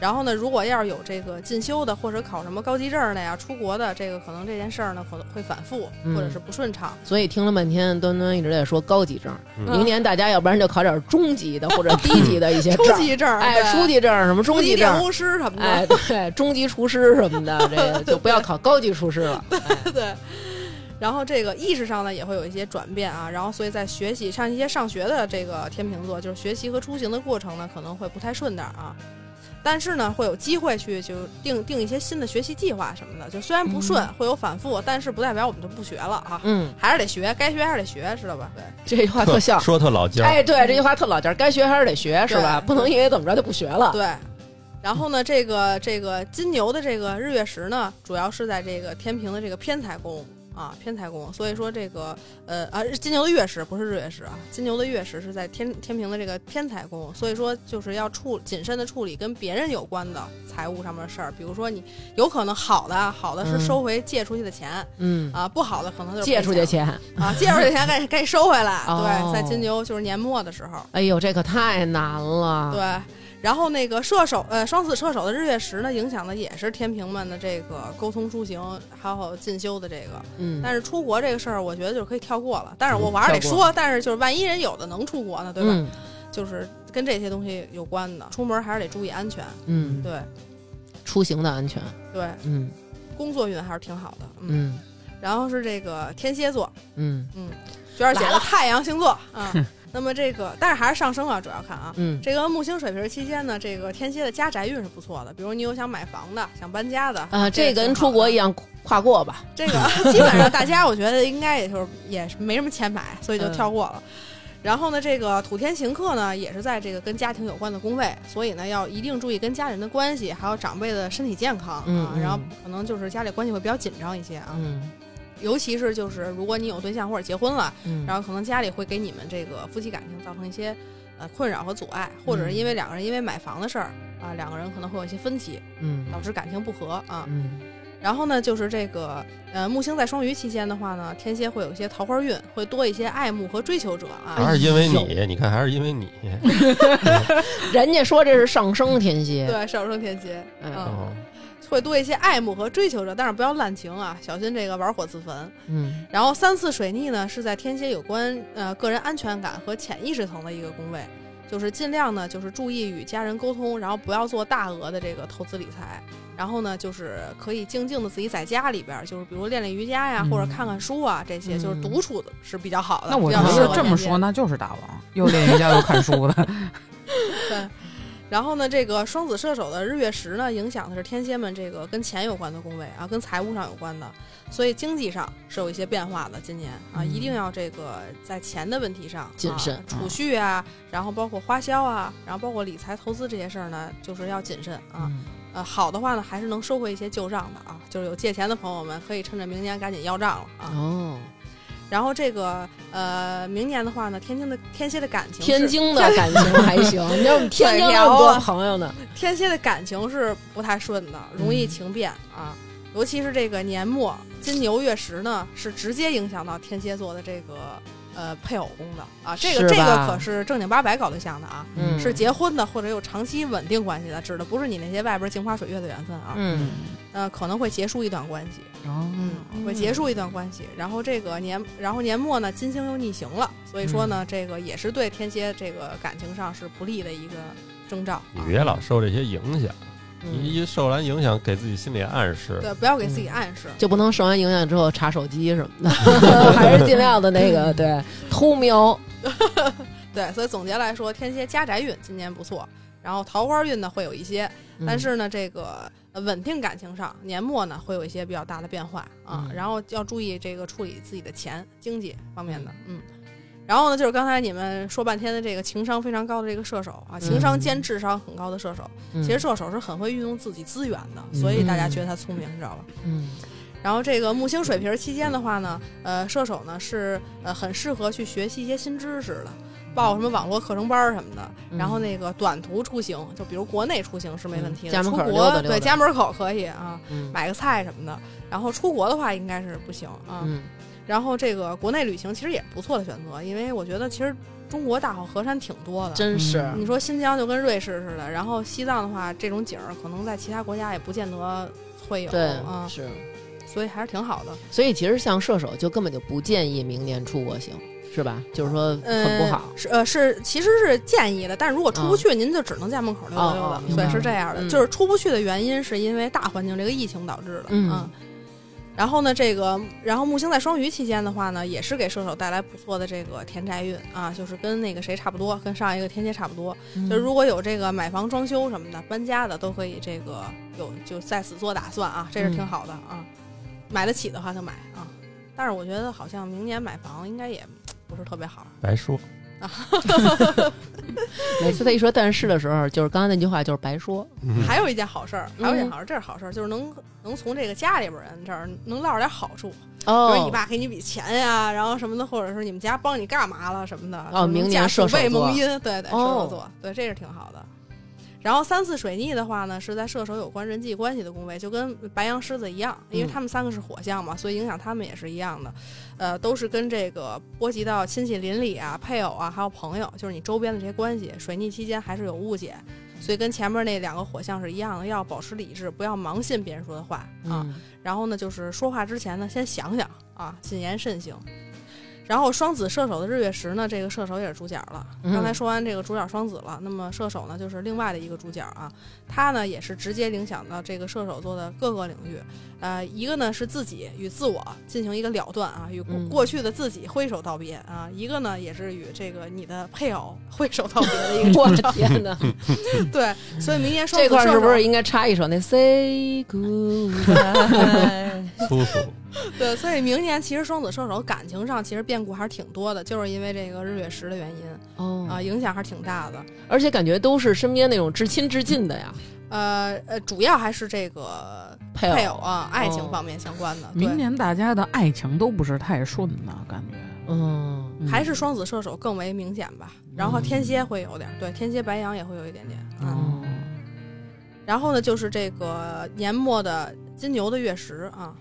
Speaker 5: 然后呢，如果要是有这个进修的或者考什么高级证的呀、出国的，这个可能这件事儿呢可能会反复
Speaker 4: 嗯
Speaker 5: 或者是不顺畅。
Speaker 4: 所以听了半天，端端一直在说高级证。
Speaker 2: 嗯
Speaker 4: 明年大家要不然就考点中级的或者 低级的一些
Speaker 5: 初
Speaker 4: 证，
Speaker 5: 级证儿，
Speaker 4: 哎，
Speaker 5: 对
Speaker 4: 初级证什么中
Speaker 5: 级
Speaker 4: 级证
Speaker 5: 电，工师什么的，
Speaker 4: 哎，对，中级厨师什么的，这个 就不要考高级厨师了。哎
Speaker 5: 对。然后这个意识上呢也会有一些转变啊，然后所以在学习像一些上学的这个天秤座，就是学习和出行的过程呢可能会不太顺当啊，但是呢会有机会去就定定一些新的学习计划什么的，就虽然不顺、会有反复，但是不代表我们就不学了啊，
Speaker 4: 嗯，
Speaker 5: 还是得学，该学还是得学，知道吧？对。
Speaker 4: 这句话特像。
Speaker 2: 说特老尖儿，
Speaker 4: 哎，对，这句话特老劲儿，该学还是得学，是吧？不能因为怎么着就不学了。
Speaker 5: 对，然后呢，这个这个金牛的这个日月食呢，主要是在这个天平的这个偏财宫啊，偏财宫。所以说这个呃啊，金牛的月食不是日月食啊，金牛的月食是在天天平的这个偏财宫。所以说就是要处谨慎的处理跟别人有关的财务上面的事儿，比如说你有可能好的啊好的是
Speaker 4: 嗯
Speaker 5: 收回借出去的钱、
Speaker 4: 嗯，
Speaker 5: 啊，不好的可能就是
Speaker 4: 借出去
Speaker 5: 的钱
Speaker 4: 钱，
Speaker 5: 啊，借出去的钱该 该收回来。
Speaker 4: 哦
Speaker 5: 对，在金牛就是年末的时候。
Speaker 4: 哎呦，这可太难了。
Speaker 5: 对，然后那个射手，呃，双子射手的日月食呢，影响的也是天平们的这个沟通出行，还有进修的这个。
Speaker 4: 嗯，
Speaker 5: 但是出国这个事儿，我觉得就是可以跳过了。但是我
Speaker 2: 嗯
Speaker 5: 我还是得说，但是就是万一人有的能出国呢，对吧？
Speaker 4: 嗯
Speaker 5: 就是跟这些东西有关的，出门还是得注意安全。
Speaker 4: 嗯，
Speaker 5: 对
Speaker 4: 出行的安全。
Speaker 5: 对，
Speaker 4: 嗯
Speaker 5: 工作运还是挺好的。嗯，
Speaker 4: 嗯
Speaker 5: 然后是这个天蝎座，
Speaker 4: 嗯嗯
Speaker 5: 娟儿姐的太阳星座啊。那么这个，但是还是上升啊，主要看啊。
Speaker 4: 嗯，
Speaker 5: 这个木星水瓶期间呢，这个天蝎的家宅运是不错的，比如你有想买房的、想搬家的
Speaker 4: 啊，这跟出国一
Speaker 5: 样。
Speaker 4: 跨过吧。
Speaker 5: 这个基本上 大家我觉得应该也就是也是没什么钱买，所以就跳过了。然后呢，这个土天行克呢，也是在这个跟家庭有关的宫位，所以呢要一定注意跟家人的关系，还有长辈的身体健康啊。
Speaker 4: 嗯嗯
Speaker 5: 然后可能就是家里关系会比较紧张一些啊，
Speaker 4: 嗯
Speaker 5: 尤其是就是如果你有对象或者结婚了，
Speaker 4: 嗯，
Speaker 5: 然后可能家里会给你们这个夫妻感情造成一些呃困扰和阻碍，或者是因为两个人因为买房的事儿啊，两个人可能会有一些分歧，
Speaker 4: 嗯
Speaker 5: 导致感情不和啊。
Speaker 4: 嗯
Speaker 5: 然后呢，就是这个呃木星在双鱼期间的话呢，天蝎会有一些桃花运，会多一些爱慕和追求者啊。
Speaker 2: 还是因为
Speaker 4: 哎
Speaker 2: 你，你看还是因为你
Speaker 4: 人家说这是上升天蝎。
Speaker 5: 对，上升天蝎，
Speaker 4: 嗯
Speaker 5: 嗯，
Speaker 2: 哦，
Speaker 5: 会多一些爱慕和追求者，但是不要滥情啊，小心这个玩火自焚。
Speaker 4: 嗯
Speaker 5: 然后三次水逆呢，是在天蝎有关呃个人安全感和潜意识层的一个宫位，就是尽量呢就是注意与家人沟通，然后不要做大额的这个投资理财，然后呢，就是可以静静的自己在家里边儿，就是比如练练瑜伽呀，
Speaker 3: 嗯
Speaker 5: 或者看看书啊，这些就是
Speaker 4: 嗯
Speaker 5: 独处的是比较好的。
Speaker 3: 那我
Speaker 5: 比较适
Speaker 3: 觉得
Speaker 5: 合天蝎
Speaker 3: 这么说，那就是大王，又练瑜伽又看书的。
Speaker 5: 对。然后呢，这个双子射手的日月食呢，影响的是天蝎们这个跟钱有关的宫位啊，跟财务上有关的，所以经济上是有一些变化的。今年啊，
Speaker 3: 嗯
Speaker 5: 一定要这个在钱的问题上
Speaker 4: 谨慎
Speaker 5: 啊储蓄啊，然后包括花销啊，然后包括理财投资这些事儿呢，就是要谨慎啊。
Speaker 4: 嗯
Speaker 5: 呃，好的话呢，还是能收回一些旧账的啊，就是有借钱的朋友们可以趁着明年赶紧要账了啊。
Speaker 4: 哦，
Speaker 5: 然后这个呃，明年的话呢，天津的天蝎的感情，
Speaker 4: 天津的感情还行，你知道我们天津那么多朋友呢，
Speaker 5: 天蝎的感情是不太顺的，容易
Speaker 4: 嗯
Speaker 5: 情变、啊，尤其是这个年末金牛月食呢，是直接影响到天蝎座的这个呃配偶宫的啊，这个这个可是正经八百搞对象的啊，
Speaker 4: 嗯
Speaker 5: 是结婚的或者有长期稳定关系的，指的不是你那些外边镜花水月的缘分啊，
Speaker 4: 嗯
Speaker 5: 呃，可能会结束一段关系，
Speaker 3: 哦，
Speaker 5: 嗯，会结束一段关系。然后这个年，然后年末呢，金星又逆行了，所以说呢，这个也是对天蝎这个感情上是不利的一个征兆、啊。
Speaker 2: 你别老受这些影响，你
Speaker 4: 嗯，
Speaker 2: 一受完影响，给自己心理暗示。
Speaker 5: 对，不要给自己暗示。
Speaker 4: 就不能受完影响之后查手机什么的，还是尽量的那个对偷瞄。
Speaker 5: 对，所以总结来说，天蝎家宅运今年不错，然后桃花运呢会有一些，
Speaker 4: 嗯
Speaker 5: 但是呢，这个呃稳定感情上，年末呢会有一些比较大的变化啊，
Speaker 4: 嗯
Speaker 5: 然后要注意这个处理自己的钱经济方面的，嗯。然后呢，就是刚才你们说半天的这个情商非常高的这个射手啊，情商兼智商很高的射手，
Speaker 4: 嗯
Speaker 5: 其实射手是很会运用自己资源的，所以大家觉得他聪明，你知道吧？
Speaker 4: 嗯
Speaker 5: 然后这个木星水瓶期间的话呢，呃，射手呢是呃很适合去学习一些新知识的，报什么网络课程班儿什么的。
Speaker 4: 嗯
Speaker 5: 然后那个短途出行，就比如国内出行是没问题的，
Speaker 4: 嗯家门口
Speaker 5: 出国
Speaker 4: 溜达溜达
Speaker 5: 对家门口可以啊，
Speaker 4: 嗯
Speaker 5: 买个菜什么的。然后出国的话应该是不行啊。
Speaker 4: 嗯
Speaker 5: 然后这个国内旅行其实也不错的选择，因为我觉得其实中国大好河山挺多的。
Speaker 4: 真是
Speaker 3: 嗯
Speaker 5: 你说新疆就跟瑞士似的，然后西藏的话，这种景儿可能在其他国家也不见得会有
Speaker 4: 对
Speaker 5: 啊，
Speaker 4: 是。
Speaker 5: 所以还是挺好的。
Speaker 4: 所以其实像射手就根本就不建议明年出国行，是吧？就是说很不好。
Speaker 5: 呃、是呃是，其实是建议的，但是如果出不去，您就只能在门口溜达溜了。对，
Speaker 4: 哦哦
Speaker 5: 是这样的，
Speaker 4: 嗯
Speaker 5: 就是出不去的原因是因为大环境这个疫情导致的。
Speaker 4: 嗯
Speaker 5: 然后呢，这个，然后木星在双鱼期间的话呢，也是给射手带来不错的这个田宅运啊，就是跟那个谁差不多，跟上一个天蝎差不多。
Speaker 4: 嗯
Speaker 5: 就是如果有这个买房、装修什么的、搬家的，都可以这个有就在此做打算啊，这是挺好的啊。买得起的话就买啊，但是我觉得好像明年买房应该也不是特别好。
Speaker 2: 白说，
Speaker 4: 每次他一说但是的时候，就是刚才那句话就是白说。
Speaker 2: 嗯
Speaker 5: 还有一件好事儿，还有一件
Speaker 4: 嗯
Speaker 5: 好事儿，这是好事儿，就是能能从这个家里边人这儿能捞着点好处，比
Speaker 4: 哦
Speaker 5: 如你爸给你笔钱呀，然后什么的，或者是你们家帮你干嘛了什么的。
Speaker 4: 哦明年射手
Speaker 5: 辈
Speaker 4: 座
Speaker 5: 蒙阴，对对，射
Speaker 4: 哦
Speaker 5: 手座，对，这是挺好的。然后三次水逆的话呢，是在射手有关人际关系的宫位，就跟白羊、狮子一样，因为
Speaker 4: 嗯
Speaker 5: 他们三个是火象嘛，所以影响他们也是一样的，呃，都是跟这个波及到亲戚邻里啊、配偶啊，还有朋友，就是你周边的这些关系。水逆期间还是有误解，所以跟前面那两个火象是一样的，要保持理智，不要盲信别人说的话啊。
Speaker 4: 嗯
Speaker 5: 然后呢，就是说话之前呢，先想想啊，谨言慎行。然后双子射手的日月食呢，这个射手也是主角了。
Speaker 4: 嗯
Speaker 5: 刚才说完这个主角双子了，那么射手呢就是另外的一个主角啊，他呢也是直接影响到这个射手座的各个领域。呃，一个呢是自己与自我进行一个了断啊，与过去的自己挥手道别啊；一个呢也是与这个你的配偶 挥手道别的一个
Speaker 4: 我。的天哪！
Speaker 5: 对，所以明年双
Speaker 4: 这
Speaker 5: 子射手
Speaker 4: 块是不是应该插一首那 Say Goodbye？
Speaker 2: 苏苏，
Speaker 5: 对，所以明年其实双子射手感情上其实变故还是挺多的，就是因为这个日月食的原因
Speaker 4: 哦
Speaker 5: 啊、影响还是挺大的。
Speaker 4: 而且感觉都是身边那种至亲至近的呀，
Speaker 5: 呃呃，主要还是这个
Speaker 4: 配偶
Speaker 5: 配偶啊，爱情
Speaker 4: 哦
Speaker 5: 方面相关的。对，
Speaker 3: 明年大家的爱情都不是太顺呢，感觉。
Speaker 4: 嗯，
Speaker 3: 嗯
Speaker 5: 还是双子射手更为明显吧。然后
Speaker 4: 嗯
Speaker 5: 天蝎会有点，对，天蝎白羊也会有一点点。嗯，
Speaker 3: 哦，
Speaker 5: 然后呢，就是这个年末的金牛的月食啊。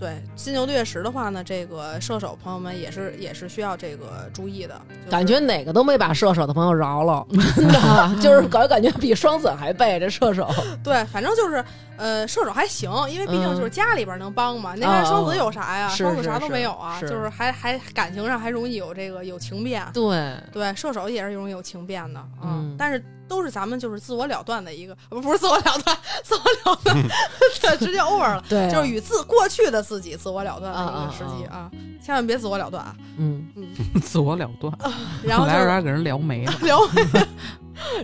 Speaker 5: 对金牛的月食的话呢，这个射手朋友们也是也是需要这个注意的。就是
Speaker 4: 感觉哪个都没把射手的朋友饶了，真的就是感感觉比双子还背这射手。
Speaker 5: 对，反正就是，呃，射手还行，因为毕竟就是家里边能帮嘛。那边双子有啥呀？
Speaker 4: 嗯
Speaker 5: 双子啥都没有啊，
Speaker 4: 是
Speaker 5: 就是还还感情上还容易有这个有情变。
Speaker 4: 对，
Speaker 5: 对，射手也是容易有情变的，
Speaker 4: 嗯
Speaker 5: 但是都是咱们就是自我了断的一个，不不是自我了断，自我了断，对，直接 over 了，
Speaker 4: 对啊，
Speaker 5: 就是与自过去的自己自我了断的一个时机啊，千万别自我了断啊。
Speaker 4: 嗯嗯
Speaker 3: 自我了断，
Speaker 5: 然后 就是
Speaker 3: 来着来给人聊没了。
Speaker 5: 聊没了，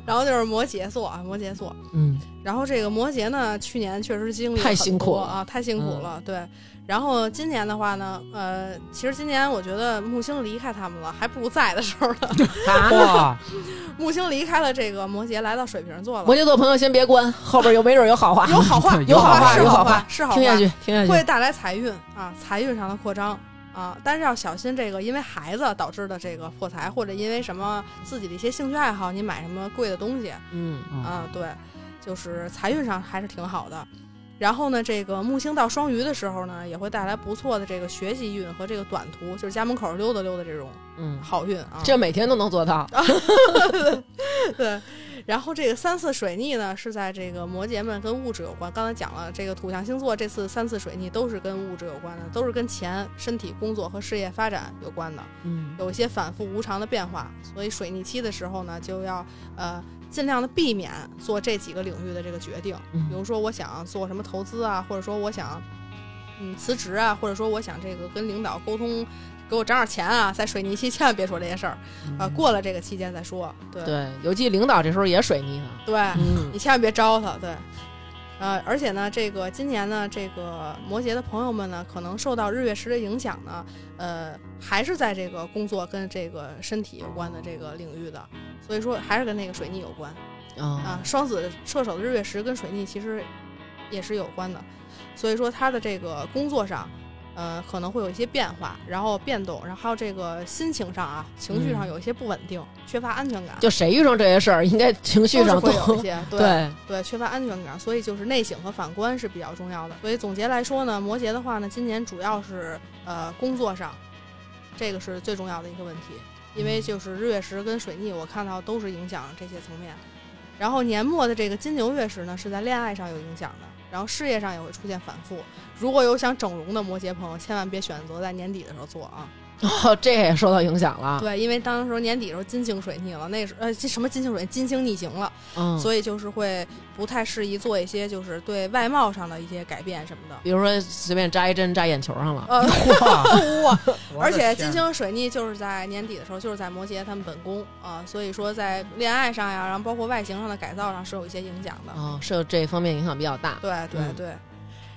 Speaker 5: 然后就是摩羯座啊，摩羯座。
Speaker 4: 嗯
Speaker 5: 然后这个摩羯呢，去年确实经历了
Speaker 4: 太
Speaker 5: 很
Speaker 4: 辛苦了
Speaker 5: 多啊，太辛苦了。对，然后今年的话呢，呃，其实今年我觉得木星离开他们了，还不如在的时候呢。
Speaker 4: 啊，
Speaker 3: 哇，
Speaker 5: 木星离开了这个摩羯，来到水瓶座了。
Speaker 4: 摩羯座朋友先别关，后边有没准 有好话，
Speaker 5: 有好话，
Speaker 3: 有好话
Speaker 4: 有好话
Speaker 5: 是好话，
Speaker 4: 听下去，听下去。
Speaker 5: 会带来财运啊，财运上的扩张啊，但是要小心这个因为孩子导致的这个破财，或者因为什么自己的一些兴趣爱好，你买什么贵的东西
Speaker 4: 嗯
Speaker 3: 嗯
Speaker 5: 啊，对，就是财运上还是挺好的。然后呢，这个木星到双鱼的时候呢，也会带来不错的这个学习运和这个短途，就是家门口溜达溜达这种
Speaker 4: 嗯，
Speaker 5: 好运啊。
Speaker 4: 这每天都能做到。
Speaker 5: 对，然后这个三次水逆呢，是在这个摩羯们跟物质有关。刚才讲了，这个土象星座这次三次水逆都是跟物质有关的，都是跟钱、身体、工作和事业发展有关的，
Speaker 4: 嗯
Speaker 5: 有一些反复无常的变化。所以水逆期的时候呢，就要呃尽量的避免做这几个领域的这个决定。
Speaker 4: 嗯
Speaker 5: 比如说，我想做什么投资啊，或者说我想嗯辞职啊，或者说我想这个跟领导沟通。给我涨点钱啊！在水泥期千万别说这些事儿，啊，过了这个期间再说。对
Speaker 4: 对，尤其领导这时候也水泥呢。
Speaker 5: 对，
Speaker 4: 嗯
Speaker 5: 你千万别招他，对。呃，而且呢，这个今年呢，这个摩羯的朋友们呢，可能受到日月食的影响呢，呃，还是在这个工作跟这个身体有关的这个领域的，所以说还是跟那个水逆有关啊
Speaker 4: 啊。
Speaker 5: 双子射手的日月食跟水逆其实也是有关的，所以说他的这个工作上。呃，可能会有一些变化，然后变动，然后还有这个心情上啊，情绪上
Speaker 4: 嗯
Speaker 5: 有一些不稳定，缺乏安全感，
Speaker 4: 就谁遇上这些事儿，应该情绪上
Speaker 5: 会有一
Speaker 4: 都
Speaker 5: 些 对
Speaker 4: 对，
Speaker 5: 对，缺乏安全感，所以就是内省和反观是比较重要的。所以总结来说呢，摩羯的话呢，今年主要是呃工作上，这个是最重要的一个问题，因为就是日月食跟水逆，我看到都是影响这些层面。然后年末的这个金牛月食呢，是在恋爱上有影响的，然后事业上也会出现反复。如果有想整容的摩羯朋友，千万别选择在年底的时候做啊。
Speaker 4: 哦，这也受到影响了。
Speaker 5: 对，因为当时候年底的时候金星水逆了，那时呃这什么金星水，金星逆行了。
Speaker 4: 嗯，
Speaker 5: 所以就是会不太适宜做一些就是对外貌上的一些改变什么的。
Speaker 4: 比如说随便扎一针扎眼球上了。
Speaker 5: 呃，
Speaker 3: 哇，
Speaker 5: 而且金星水逆就是在年底的时候，就是在摩羯他们本宫啊，所以说在恋爱上呀，然后包括外形上的改造上是有一些影响的。
Speaker 4: 哦，受这方面影响比较大。
Speaker 5: 对对
Speaker 4: 嗯
Speaker 5: 对。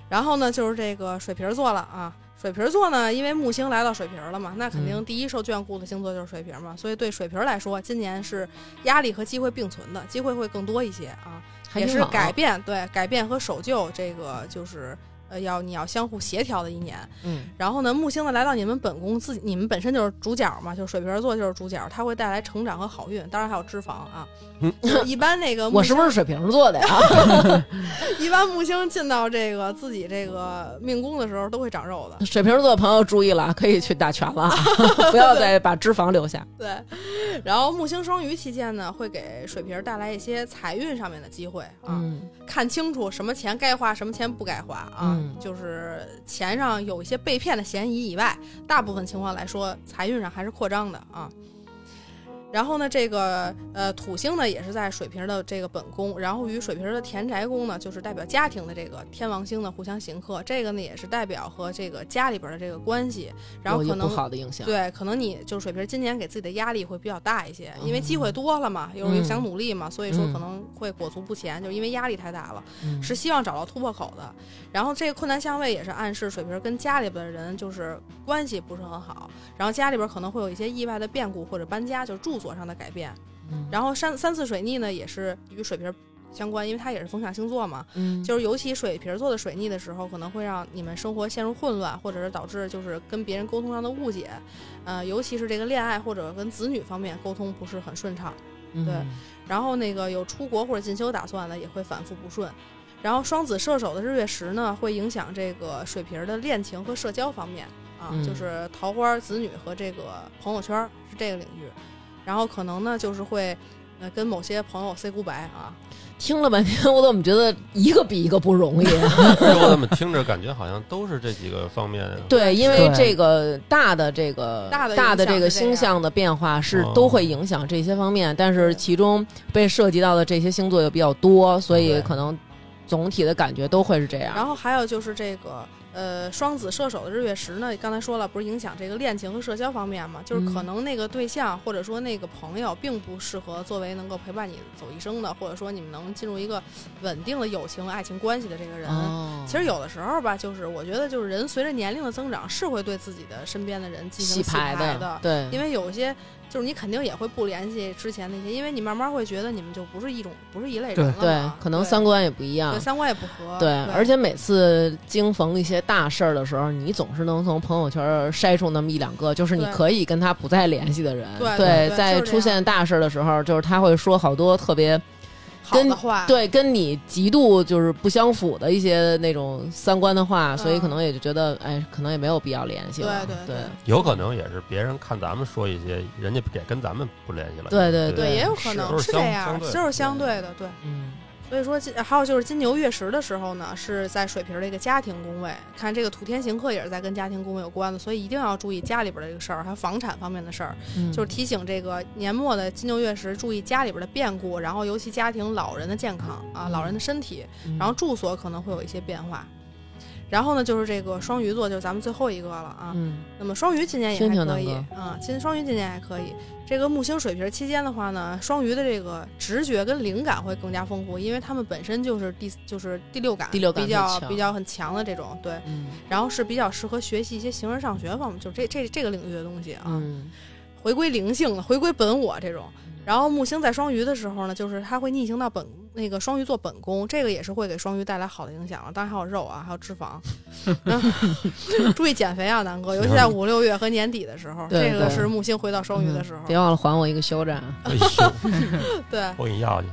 Speaker 5: 然后呢，就是这个水瓶座了啊。水瓶座呢，因为木星来到水瓶了嘛，那肯定
Speaker 4: 嗯
Speaker 5: 第一受眷顾的星座就是水瓶嘛，所以对水瓶来说，今年是压力和机会并存的，机会会更多一些啊。也是改变，对改变和守旧，这个就是呃要你要相互协调的一年。
Speaker 4: 嗯
Speaker 5: 然后呢，木星呢来到你们本宫，自己你们本身就是主角嘛，就是水瓶座就是主角，它会带来成长和好运，当然还有脂肪啊。就是一般那个
Speaker 4: 我是不是水瓶座的呀？
Speaker 5: 一般木星进到这个自己这个命宫的时候都会长肉的。
Speaker 4: 水瓶座的朋友注意了，可以去打拳了啊，不要再把脂肪留下。
Speaker 5: 对，然后木星双鱼期间呢，会给水瓶带来一些财运上面的机会啊。
Speaker 4: 嗯
Speaker 5: 看清楚什么钱该花，什么钱不该花啊。
Speaker 4: 嗯
Speaker 5: 就是钱上有一些被骗的嫌疑以外，大部分情况来说，财运上还是扩张的啊。然后呢，这个呃土星呢也是在水瓶的这个本宫，然后与水瓶的田宅宫呢，就是代表家庭的这个天王星呢互相刑克，这个呢也是代表和这个家里边的这个关系，然后可能
Speaker 4: 不好的影响。
Speaker 5: 对，可能你就是水瓶今年给自己的压力会比较大一些，因为机
Speaker 4: 嗯
Speaker 5: 会多了嘛，又又想努力嘛，所以说可能会裹足不前，就是因为压力太大了，
Speaker 4: 嗯
Speaker 5: 是希望找到突破口的。然后这个困难相位也是暗示水瓶跟家里边的人就是关系不是很好，然后家里边可能会有一些意外的变故或者搬家，就是住所上的改变。
Speaker 4: 嗯
Speaker 5: 然后三三次水逆呢也是与水瓶相关，因为它也是风象星座嘛，
Speaker 4: 嗯
Speaker 5: 就是尤其水瓶座的水逆的时候，可能会让你们生活陷入混乱，或者是导致就是跟别人沟通上的误解，呃，尤其是这个恋爱或者跟子女方面沟通不是很顺畅。
Speaker 4: 嗯
Speaker 5: 对然后那个有出国或者进修打算的，也会反复不顺。然后双子射手的日月食呢，会影响这个水瓶的恋情和社交方面啊，
Speaker 4: 嗯
Speaker 5: 就是桃花、子女和这个朋友圈是这个领域。然后可能呢，就是会呃，跟某些朋友 say goodbye 啊。
Speaker 4: 听了半天，我怎么觉得一个比一个不容易啊？
Speaker 2: 我怎么听着感觉好像都是这几个方面啊？
Speaker 4: 对，因为这个大的这个
Speaker 5: 大的
Speaker 4: 大的这个星象的变化是
Speaker 2: 哦
Speaker 4: 都会影响这些方面，但是其中被涉及到的这些星座又比较多，所以可能总体的感觉都会是这样。
Speaker 5: 然后还有就是这个呃，双子射手的日月食呢，刚才说了，不是影响这个恋情和社交方面嘛？就是可
Speaker 4: 嗯
Speaker 5: 能那个对象或者说那个朋友并不适合作为能够陪伴你走一生的，或者说你们能进入一个稳定的友情、爱情关系的这个人。
Speaker 4: 哦，
Speaker 5: 其实有的时候吧，就是我觉得，就是人随着年龄的增长，是会对自己的身边的人进行洗
Speaker 4: 牌
Speaker 5: 的，
Speaker 4: 对，
Speaker 5: 因为有些就是你肯定也会不联系之前那些，因为你慢慢会觉得你们就不是一种不是一类人了嘛
Speaker 4: 对，可能三观也不一样
Speaker 5: 对。三观也不合，
Speaker 4: 对，而且每次经逢一些大事儿的时候，你总是能从朋友圈筛出那么一两个，就是你可以跟他不再联系的人。
Speaker 5: 对对对
Speaker 4: 在出现大事儿的时候，就是他会说好多特别跟
Speaker 5: 话，
Speaker 4: 对跟你极度就是不相符的一些那种三观的话，所以
Speaker 5: 嗯
Speaker 4: 可能也就觉得，哎，可能也没有必要联系了。对
Speaker 5: 对对。对。
Speaker 2: 有可能也是别人看咱们说一些，人家也跟咱们不联系了。
Speaker 4: 对对
Speaker 5: 对，也有可能
Speaker 2: 是
Speaker 5: 这样就是相对的，对。
Speaker 4: 嗯，
Speaker 5: 所以说金还有就是金牛月食的时候呢，是在水瓶的一个家庭宫位，看这个土天行克也是在跟家庭宫位有关的，所以一定要注意家里边的这个事儿，还有房产方面的事儿，
Speaker 4: 嗯
Speaker 5: 就是提醒这个年末的金牛月食注意家里边的变故，然后尤其家庭老人的健康啊，
Speaker 4: 嗯
Speaker 5: 老人的身体，
Speaker 4: 嗯
Speaker 5: 然后住所可能会有一些变化。然后呢，就是这个双鱼座，就是咱们最后一个了啊。
Speaker 4: 嗯
Speaker 5: 那么双鱼今年也还可以
Speaker 4: 南
Speaker 5: 啊，今双鱼今年还可以。这个木星水瓶期间的话呢，双鱼的这个直觉跟灵感会更加丰富，因为他们本身就是第就是第六感
Speaker 4: 第六感
Speaker 5: 比较比较很强的这种对，
Speaker 4: 嗯
Speaker 5: 然后是比较适合学习一些形而上学方面，就这这这个领域的东西啊，
Speaker 4: 嗯
Speaker 5: 回归灵性了，回归本我这种。然后木星在双鱼的时候呢，就是它会逆行到本那个双鱼座本宫，这个也是会给双鱼带来好的影响了。当然还有肉啊，还有脂肪，注意减肥啊，南哥，尤其在五六月和年底的时候，这个是木星回到双鱼的时候。
Speaker 4: 别忘了还我一个休战。
Speaker 5: 对，
Speaker 2: 我给你要去。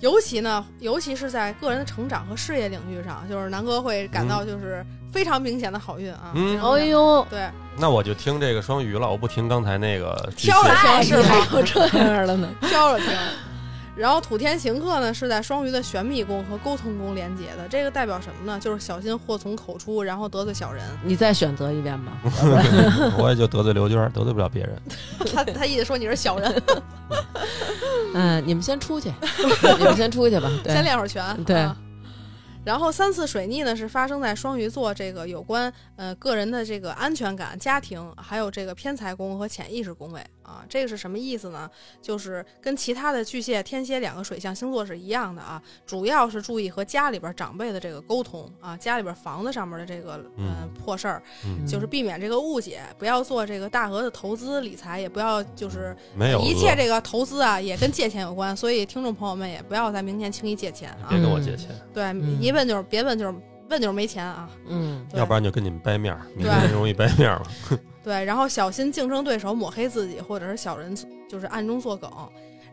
Speaker 5: 尤其呢，尤其是在个人的成长和事业领域上，就是南哥会感到就是非常明显的好运啊。
Speaker 2: 嗯
Speaker 4: 哎呦，
Speaker 5: 对，
Speaker 2: 那我就听这个双鱼了，我不听刚才那个
Speaker 5: 挑了
Speaker 2: 蟹
Speaker 5: 挑是
Speaker 4: 还
Speaker 5: 吗？
Speaker 4: 有这样的呢？
Speaker 5: 挑着听。然后土天行克呢是在双鱼的玄秘宫和沟通宫连接的，这个代表什么呢？就是小心祸从口出，然后得罪小人。
Speaker 4: 你再选择一遍吧。
Speaker 2: 我也就得罪刘娟，得罪不了别人。
Speaker 5: 他他意思说你是小人，
Speaker 4: 嗯，你们先出去，你们先出去吧。对
Speaker 5: 先练会儿拳。
Speaker 4: 对
Speaker 5: 啊然后三次水逆呢是发生在双鱼座这个有关呃个人的这个安全感、家庭，还有这个偏财宫和潜意识宫位啊。这个是什么意思呢？就是跟其他的巨蟹、天蝎两个水象星座是一样的啊，主要是注意和家里边长辈的这个沟通啊，家里边房子上面的这个呃
Speaker 2: 嗯
Speaker 5: 破事儿，
Speaker 2: 嗯，
Speaker 5: 就是避免这个误解，不要做这个大额的投资理财，也不要就是
Speaker 2: 没有
Speaker 5: 一切这个投资啊也跟借钱有关，所以听众朋友们也不要在明天轻易借钱啊。
Speaker 2: 别跟我借钱，
Speaker 5: 对，
Speaker 4: 嗯
Speaker 5: 一问就是别问就是问就是没钱啊。
Speaker 4: 嗯
Speaker 2: 要不然就跟你们掰面儿，明天容易掰面儿了。
Speaker 5: 对，然后小心竞争对手抹黑自己，或者是小人就是暗中作梗。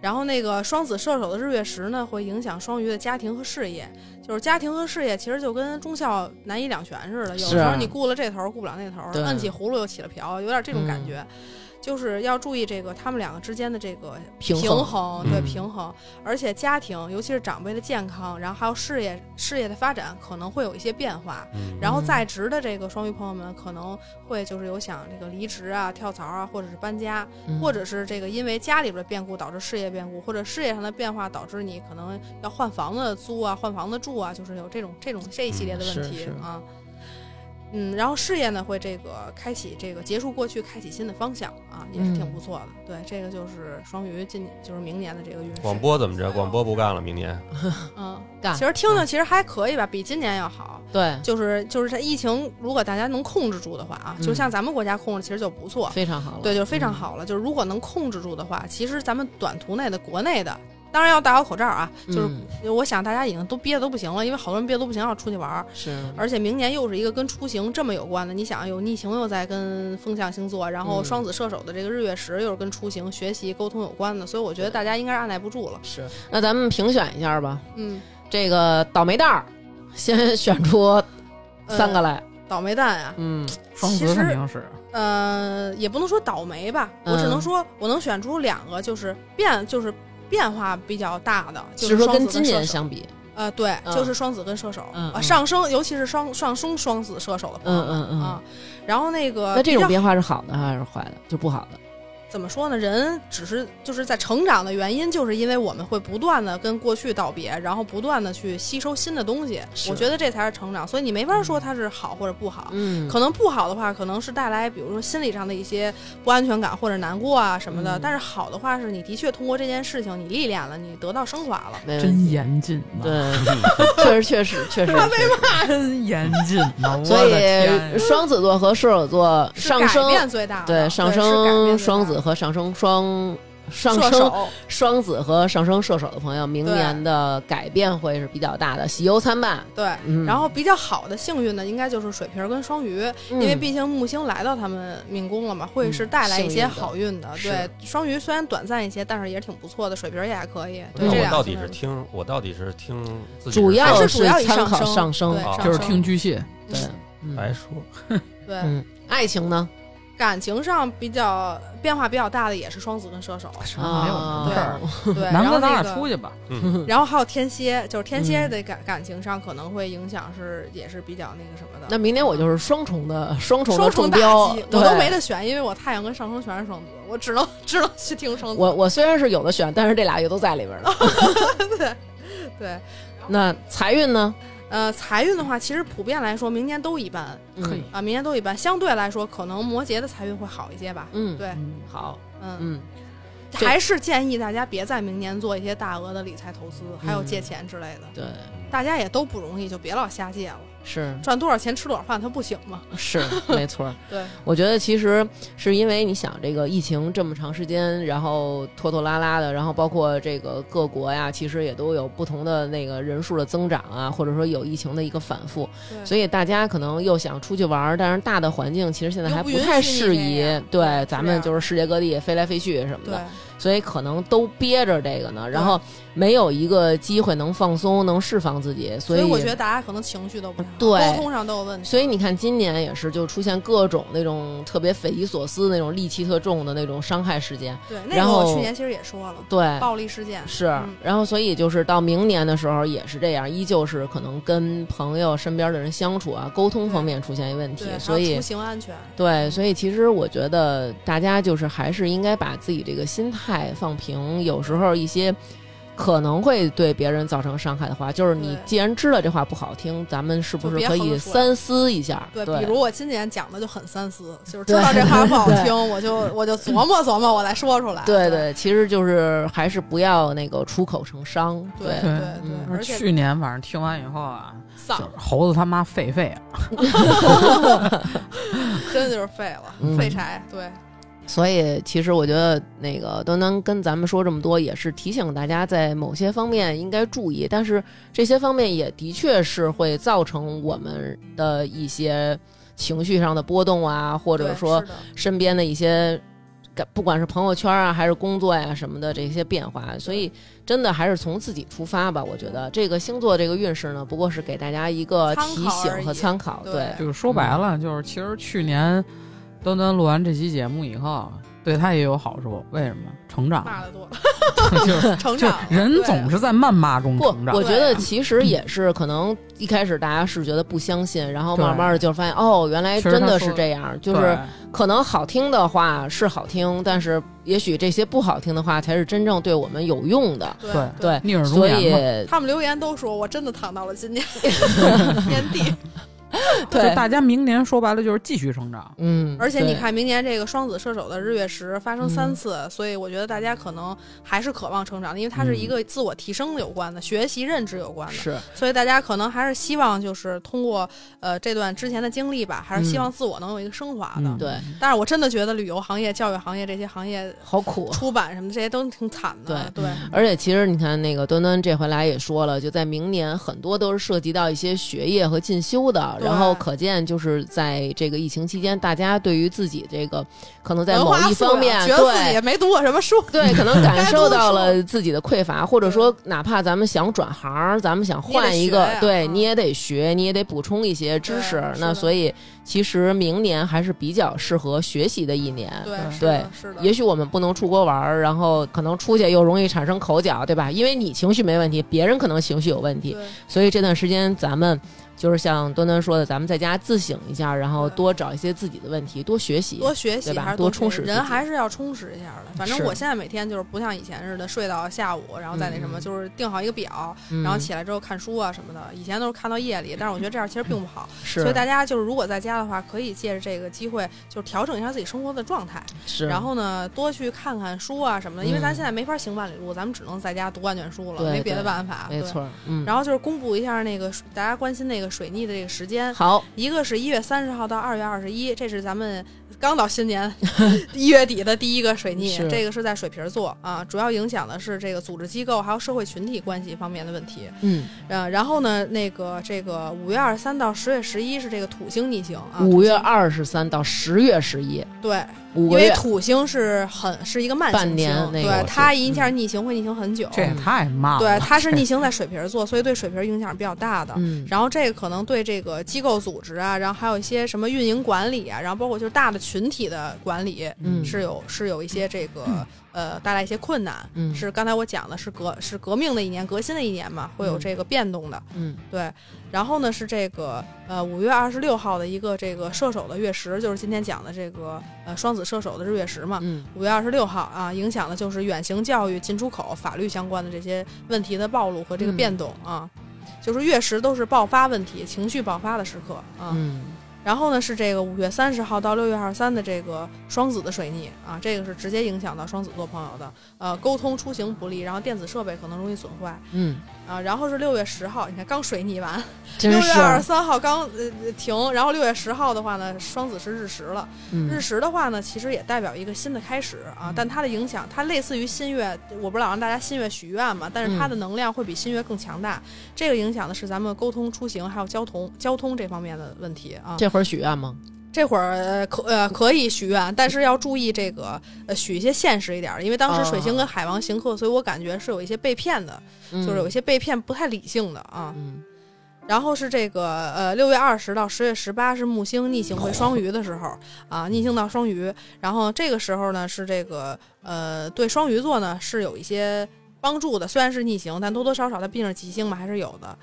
Speaker 5: 然后那个双子射手的日月食呢，会影响双鱼的家庭和事业。就是家庭和事业其实就跟忠孝难以两全似的，有时候你顾了这头，顾不了那头儿，摁起葫芦又起了瓢，有点这种感
Speaker 4: 嗯
Speaker 5: 觉。就是要注意这个他们两个之间的这个
Speaker 4: 平
Speaker 5: 衡，
Speaker 4: 衡
Speaker 5: 对
Speaker 2: 嗯。
Speaker 5: 平衡，而且家庭，尤其是长辈的健康，然后还有事业事业的发展，可能会有一些变化。
Speaker 2: 嗯，
Speaker 5: 然后在职的这个双鱼朋友们可能会就是有想这个离职啊、跳槽啊，或者是搬家，
Speaker 4: 嗯。
Speaker 5: 或者是这个因为家里边的变故导致事业变故，或者事业上的变化导致你可能要换房子租啊、换房子住啊，就是有这种这种这一系列的问题
Speaker 4: 是是。
Speaker 5: 啊。嗯，然后事业呢会这个开启这个结束过去，开启新的方向啊，也是挺
Speaker 4: 嗯
Speaker 5: 不错的。对，这个就是双鱼今就是明年的这个运势。
Speaker 2: 广播怎么着？广播不干了，明年
Speaker 5: 嗯，
Speaker 4: 干
Speaker 5: 其实听听其实还可以吧，比今年要好。
Speaker 4: 对
Speaker 5: 就是就是这疫情，如果大家能控制住的话啊，
Speaker 4: 嗯
Speaker 5: 就像咱们国家控制，其实就不错。
Speaker 4: 非常好了。
Speaker 5: 对，就是非常
Speaker 4: 嗯
Speaker 5: 好了。就是如果能控制住的话，其实咱们短途内的国内的，当然要戴好口罩啊。就是
Speaker 4: 嗯
Speaker 5: 我想大家已经都憋得都不行了，因为好多人憋得都不行要出去玩儿，
Speaker 4: 是
Speaker 5: 而且明年又是一个跟出行这么有关的。你想有逆行又在跟风象星座，然后
Speaker 4: 嗯
Speaker 5: 双子射手的这个日月食又是跟出行、学习、沟通有关的，所以我觉得大家应该是按耐不住了。
Speaker 4: 是。那咱们评选一下吧，
Speaker 5: 嗯，
Speaker 4: 这个倒霉蛋儿，先选出三个来。
Speaker 5: 倒霉蛋啊，
Speaker 4: 嗯
Speaker 3: 双子
Speaker 5: 其实
Speaker 3: 肯定是
Speaker 5: 呃，也不能说倒霉吧，我只能
Speaker 4: 嗯
Speaker 5: 说我能选出两个，就是变就是变化比较大的，就是
Speaker 4: 说跟今年相比，
Speaker 5: 呃，对，
Speaker 4: 嗯
Speaker 5: 就是双子跟射手，
Speaker 4: 嗯嗯
Speaker 5: 呃上升，尤其是双上升双子射手的朋友们
Speaker 4: 嗯嗯嗯
Speaker 5: 啊。然后那个
Speaker 4: 那这种变化是好的还是坏的？就不好的。
Speaker 5: 怎么说呢？人只是就是在成长的原因，就是因为我们会不断的跟过去道别，然后不断的去吸收新的东西。我觉得这才是成长，所以你没法说它是好或者不好。
Speaker 4: 嗯，
Speaker 5: 可能不好的话，可能是带来比如说心理上的一些不安全感或者难过啊什么的。
Speaker 4: 嗯
Speaker 5: 但是好的话，是你的确通过这件事情，你历练了，你得到升华了。
Speaker 3: 真严谨呐，
Speaker 4: 对，确实确实确实。他被骂
Speaker 3: 真严谨
Speaker 4: 所以双子座和射手座上升
Speaker 5: 变最大，
Speaker 4: 对上升双子
Speaker 5: 的
Speaker 4: 和上升双上升双子和上升射手的朋友，明年的改变会是比较大的，喜忧参半。
Speaker 5: 对。
Speaker 4: 嗯，
Speaker 5: 然后比较好的幸运呢，应该就是水瓶跟双鱼，
Speaker 4: 因
Speaker 5: 因为毕竟木星来到他们命宫了嘛，会是带来一些好运的。
Speaker 4: 幸运的。
Speaker 5: 对，双鱼虽然短暂一些，但是也挺不错的，水瓶也还可以。对，
Speaker 2: 那我到底是听我到底是听自己
Speaker 4: 主要
Speaker 5: 是主要以
Speaker 4: 参考
Speaker 5: 上升
Speaker 3: 就是听巨蟹，
Speaker 4: 对，嗯
Speaker 2: 白说，
Speaker 5: 对。
Speaker 4: 嗯，爱情呢？
Speaker 5: 感情上比较变化比较大的也是双子跟射手，
Speaker 3: 没有什么事儿。
Speaker 5: 对，
Speaker 3: 南哥，咱俩出去吧。
Speaker 2: 嗯，
Speaker 5: 然后还有天蝎，就是天蝎
Speaker 4: 嗯
Speaker 5: 的感感情上可能会影响是也是比较那个什么的。
Speaker 4: 那明年我就是双重的双重的
Speaker 5: 双重打
Speaker 4: 中标
Speaker 5: 击，，我都没得选，因为我太阳跟上升全是双子，我只能只能去听双子。
Speaker 4: 我我虽然是有的选，但是这俩也都在里边了。
Speaker 5: 对，
Speaker 4: 那财运呢？
Speaker 5: 呃，财运的话，其实普遍来说，明年都一般。
Speaker 3: 可以。
Speaker 4: 嗯
Speaker 5: 啊，明年都一般。相对来说，可能摩羯的财运会好一些吧。
Speaker 4: 嗯，
Speaker 5: 对，
Speaker 3: 嗯。
Speaker 4: 好，
Speaker 5: 嗯，
Speaker 4: 嗯，
Speaker 5: 还是建议大家别在明年做一些大额的理财投资，还有
Speaker 4: 嗯。
Speaker 5: 借钱之类的。
Speaker 4: 对，
Speaker 5: 大家也都不容易，就别老瞎借了，
Speaker 4: 是
Speaker 5: 赚多少钱吃多少饭，他不行吗？
Speaker 4: 是，没错儿。
Speaker 5: 对，
Speaker 4: 我觉得其实是因为你想这个疫情这么长时间，然后拖拖拉拉的，然后包括这个各国呀，其实也都有不同的那个人数的增长啊，或者说有疫情的一个反复，所以大家可能又想出去玩儿，但是大的环境其实现在还
Speaker 5: 不
Speaker 4: 太适宜。对
Speaker 5: 对，
Speaker 4: 咱们就是世界各地飞来飞去什么
Speaker 5: 对
Speaker 4: 的，所以可能都憋着这个呢，然后没有一个机会能放松、能释放自己，所以
Speaker 5: 所我觉得大家可能情绪都不太好，
Speaker 4: 对
Speaker 5: 沟通上都有问题。
Speaker 4: 所以你看，今年也是就出现各种那种特别匪夷所思、那种戾气特重的那种伤害事件。
Speaker 5: 对，那个
Speaker 4: 然后
Speaker 5: 我去年其实也说了，
Speaker 4: 对，
Speaker 5: 暴力事件
Speaker 4: 是
Speaker 5: 嗯，
Speaker 4: 然后所以就是到明年的时候也是这样，依旧是可能跟朋友身边的人相处啊，沟通方面出现一问题，，所以
Speaker 5: 出行安全。
Speaker 4: 对，所以其实我觉得大家就是还是应该把自己这个心态放平，有时候一些。可能会对别人造成伤害的话，就是你既然知道这话不好听，咱们是不
Speaker 5: 是
Speaker 4: 可以三思一下？
Speaker 5: 对，
Speaker 4: 对，
Speaker 5: 比如我今年讲的就很三思，就是知
Speaker 4: 对
Speaker 5: 道这话不好听，我就 我就琢磨琢磨，我再说出来。对
Speaker 4: 对对，其实就是还是不要那个出口成伤。
Speaker 5: 对
Speaker 3: 对
Speaker 5: 对而且
Speaker 3: 去年晚上听完以后啊，就猴子他妈废废啊，
Speaker 5: 真的就是废了，
Speaker 4: 嗯
Speaker 5: 废柴。对
Speaker 4: 所以其实我觉得那个端端跟咱们说这么多，也是提醒大家在某些方面应该注意，但是这些方面也的确是会造成我们的一些情绪上的波动啊，或者说身边的一些。感不管是朋友圈啊，还是工作呀、什么的这些变化，所以真的还是从自己出发吧。我觉得这个星座这个运势呢，不过是给大家一个提醒和
Speaker 5: 考
Speaker 4: 参考。
Speaker 5: 对
Speaker 4: 对，
Speaker 3: 就是说白了，就是其实去年端端录完这期节目以后，对他也有好处。为什么？成长，
Speaker 5: 骂的多，
Speaker 3: 就是
Speaker 5: 成长
Speaker 3: 人总是在谩骂中成，长。
Speaker 4: 我觉得其实也是可能一开始大家是觉得不相信，然后
Speaker 3: 对
Speaker 4: 慢慢的就发现哦，原来真的是这样，就是可能好听的话是好听，但是也许这些不好听的话才是真正对我们有用的。
Speaker 5: 对
Speaker 3: 对
Speaker 4: 对，
Speaker 3: 逆耳忠
Speaker 4: 所。以
Speaker 5: 他们留言都说我真的躺到了今年年底，
Speaker 3: 就
Speaker 4: 对，
Speaker 3: 大家明年说白了就是继续成长。
Speaker 4: 嗯，
Speaker 5: 而且你，看明年这个双子射手的日月食发生
Speaker 4: 嗯
Speaker 5: 三次，所以我觉得大家可能还是渴望成长的，因为它是一个自我提升有关的、学习认知有关的，
Speaker 4: 是
Speaker 5: 所以大家可能还是希望就是通过呃这段之前的经历吧，还是希望自我能有一个升华的。
Speaker 3: 嗯
Speaker 4: 对，
Speaker 5: 但是我真的觉得旅游行业、教育行业这些行业。
Speaker 4: 好苦。
Speaker 5: 出版什么的这些都挺惨的，对对
Speaker 4: 而且其实你看，那个端端这回来也说了，就在明年很多都是涉及到一些学业和进修的，
Speaker 5: 对
Speaker 4: 然后可见就是在这个疫情期间，大家对于自己这个可能在某一方面
Speaker 5: 觉得自己也没读过什么书，
Speaker 4: 对，可能感受到了自己的匮乏，或者说哪怕咱们想转行，咱们想换一个对你也得学，你也得补充一些知识那所以其实明年还是比较适合学习的一年。
Speaker 5: 对
Speaker 3: 对
Speaker 5: 是的，
Speaker 4: 也许我们不能出国玩儿，然后可能出去又容易产生口角，对吧？因为你情绪没问题，别人可能情绪有问题，所以这段时间咱们就是像端端说的，咱们在家自省一下，然后多找一些自己的问题，多学习。
Speaker 5: 多学习还是
Speaker 4: 多充实人
Speaker 5: 还是要充实一下的。反正我现在每天就是不像以前似的睡到下午，然后再那什么，
Speaker 4: 嗯
Speaker 5: 就是定好一个表，
Speaker 4: 嗯
Speaker 5: 然后起来之后看书啊什么的。以前都是看到夜里，但是我觉得这样其实并不好。
Speaker 4: 是，
Speaker 5: 所以大家就是如果在家的话，可以借着这个机会，就是调整一下自己生活的状态，
Speaker 4: 是，
Speaker 5: 然后呢，多去看看书啊什么的。因为咱
Speaker 4: 嗯
Speaker 5: 现在没法行万里路，咱们只能在家读万卷书了，
Speaker 4: 对
Speaker 5: 没别的办法。对。
Speaker 4: 没错，嗯，
Speaker 5: 然后就是公布一下那个大家关心那个水逆的这个时间，
Speaker 4: 好，
Speaker 5: 一个是一月三十号到二月二十一，这是咱们刚到新年一月底的第一个水逆，这个是在水瓶座啊，主要影响的是这个组织机构还有社会群体关系方面的问题。
Speaker 4: 嗯，
Speaker 5: 呃，然后呢，那个这个五月二十三到十月十一是这个土星逆行啊，
Speaker 4: 五月二十三到十月十一，
Speaker 5: 对，
Speaker 4: 五个月，
Speaker 5: 因为土星是很是一个慢行
Speaker 4: 半年
Speaker 5: 星，
Speaker 4: 那个
Speaker 5: 对它一下逆行会逆行很久，
Speaker 3: 这也太慢了。
Speaker 5: 对，它是逆行在水瓶座，所以对水瓶影响比较大的。
Speaker 4: 嗯，
Speaker 5: 然后这个可能对这个机构组织啊，然后还有一些什么运营管理啊，然后包括就是大的群体的管理，
Speaker 4: 嗯
Speaker 5: 是有是有一些这个呃带来一些困难。
Speaker 4: 嗯
Speaker 5: 是刚才我讲的是革是革命的一年，革新的一年嘛，会有
Speaker 4: 嗯
Speaker 5: 这个变动的。
Speaker 4: 嗯
Speaker 5: 对，然后呢是这个呃五月二十六号的一个这个射手的月食，就是今天讲的这个呃双子射手的日月食嘛。
Speaker 4: 嗯
Speaker 5: 五月二十六号啊，影响的就是远行教育、进出口、法律相关的这些问题的暴露和这个
Speaker 4: 嗯
Speaker 5: 变动啊，就是月食都是爆发问题、情绪爆发的时刻啊。
Speaker 4: 嗯
Speaker 5: 然后呢是这个五月三十号到六月二十三的这个双子的水逆啊，这个是直接影响到双子座朋友的，呃，沟通出行不利，然后电子设备可能容易损坏。
Speaker 4: 嗯，
Speaker 5: 啊。然后是六月十号，你看刚水逆完，
Speaker 4: 真
Speaker 5: 六月二十，三号刚呃呃停，然后六月十号的话呢，双子是日食了。日
Speaker 4: 嗯
Speaker 5: 食的话呢，其实也代表一个新的开始啊，但它的影响，它类似于新月，我不是老让大家新月许愿嘛，但是它的能量会比新月更强大。这个影响的是咱们沟通、出行还有交通、交通这方面的问题啊。
Speaker 4: 这会儿许愿吗？
Speaker 5: 这会儿呃可呃可以许愿，但是要注意这个呃许一些现实一点儿，因为当时水星跟海王行克，所以我感觉是有一些被骗的，
Speaker 4: 嗯
Speaker 5: 就是有一些被骗不太理性的啊。
Speaker 4: 嗯
Speaker 5: 然后是这个呃六月二十到十月十八是木星逆行回双鱼的时候啊，逆行到双鱼，然后这个时候呢是这个呃对双鱼座呢是有一些帮助的，虽然是逆行，但多多少少它毕竟是吉星嘛，还是有的。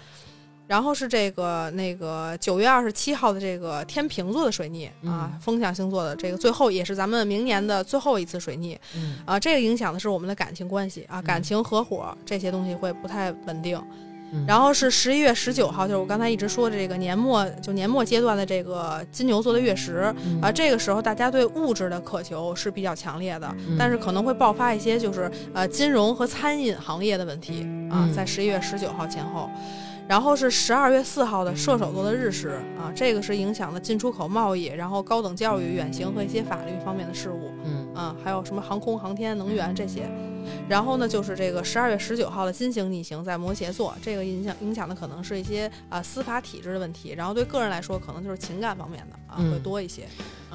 Speaker 5: 然后是这个那个九月二十七号的这个天平座的水逆啊，
Speaker 4: 嗯
Speaker 5: 风象星座的这个最后也是咱们明年的最后一次水逆
Speaker 4: 嗯
Speaker 5: 啊，这个影响的是我们的感情关系啊，感情合伙这些东西会不太稳定。
Speaker 4: 嗯，
Speaker 5: 然后是十一月十九号，就是我刚才一直说的这个年末，就年末阶段的这个金牛座的月食
Speaker 4: 嗯
Speaker 5: 啊，这个时候大家对物质的渴求是比较强烈的，
Speaker 4: 嗯
Speaker 5: 但是可能会爆发一些就是呃金融和餐饮行业的问题啊
Speaker 4: 嗯，
Speaker 5: 在十一月十九号前后。然后是十二月四号的射手座的日食啊，这个是影响了进出口贸易，然后高等教育、远行和一些法律方面的事务。
Speaker 4: 嗯
Speaker 5: 啊，还有什么航空航天、能源这些。然后呢，就是这个十二月十九号的金星逆行在摩羯座，这个影响影响的可能是一些啊、司法体制的问题，然后对个人来说可能就是情感方面的啊、
Speaker 4: 嗯
Speaker 5: 会多一些。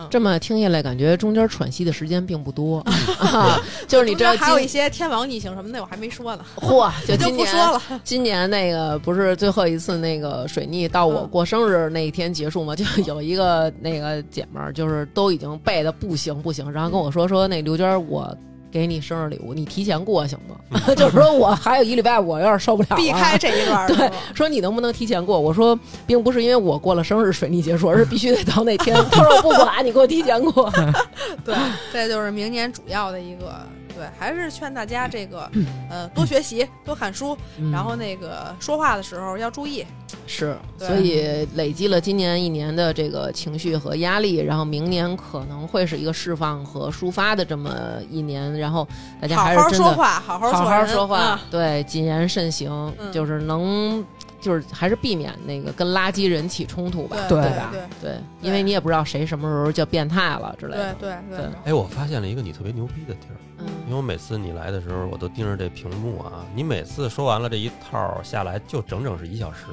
Speaker 4: 这么听下来，感觉中间喘息的时间并不多 啊，就是你知道
Speaker 5: 还有一些天王逆行什么的，我还没说呢，
Speaker 4: 嚯，就
Speaker 5: 就
Speaker 4: 今年
Speaker 5: 不说了。
Speaker 4: 今年那个不是最后一次那个水逆到我
Speaker 5: 嗯
Speaker 4: 过生日那一天结束吗？就有一个那个姐们儿，就是都已经背的不行不行，然后跟我说说那刘娟儿，我给你生日礼物，你提前过行吗？就是说我还有一礼拜，我有点受不了了。
Speaker 5: 避开这一段，
Speaker 4: 对说你能不能提前过？我说并不是因为我过了生日水逆结束，而 是必须得到那天。他说我不管，你给我提前过。
Speaker 5: 对，这就是明年主要的一个。对，还是劝大家这个，呃，多学习，多看书，然后那个说话的时候要注意。
Speaker 4: 是，所以累积了今年一年的这个情绪和压力，然后明年可能会是一个释放和抒发的这么一年，然后大家
Speaker 5: 好
Speaker 4: 还是真的
Speaker 5: 好说话，好好
Speaker 4: 好好说话，
Speaker 5: 啊
Speaker 4: 对，谨言慎行，
Speaker 5: 嗯
Speaker 4: 就是能。就是还是避免那个跟垃圾人起冲突吧，
Speaker 5: 对
Speaker 3: 对
Speaker 4: 吧？
Speaker 5: 对
Speaker 4: 对，因为你也不知道谁什么时候就变态了之类的。
Speaker 5: 对对
Speaker 4: 对
Speaker 5: 对，
Speaker 2: 哎，我发现了一个你特别牛逼的地儿，
Speaker 4: 嗯
Speaker 2: 因为我每次你来的时候，我都盯着这屏幕啊，你每次说完了这一套下来就整整是一小时，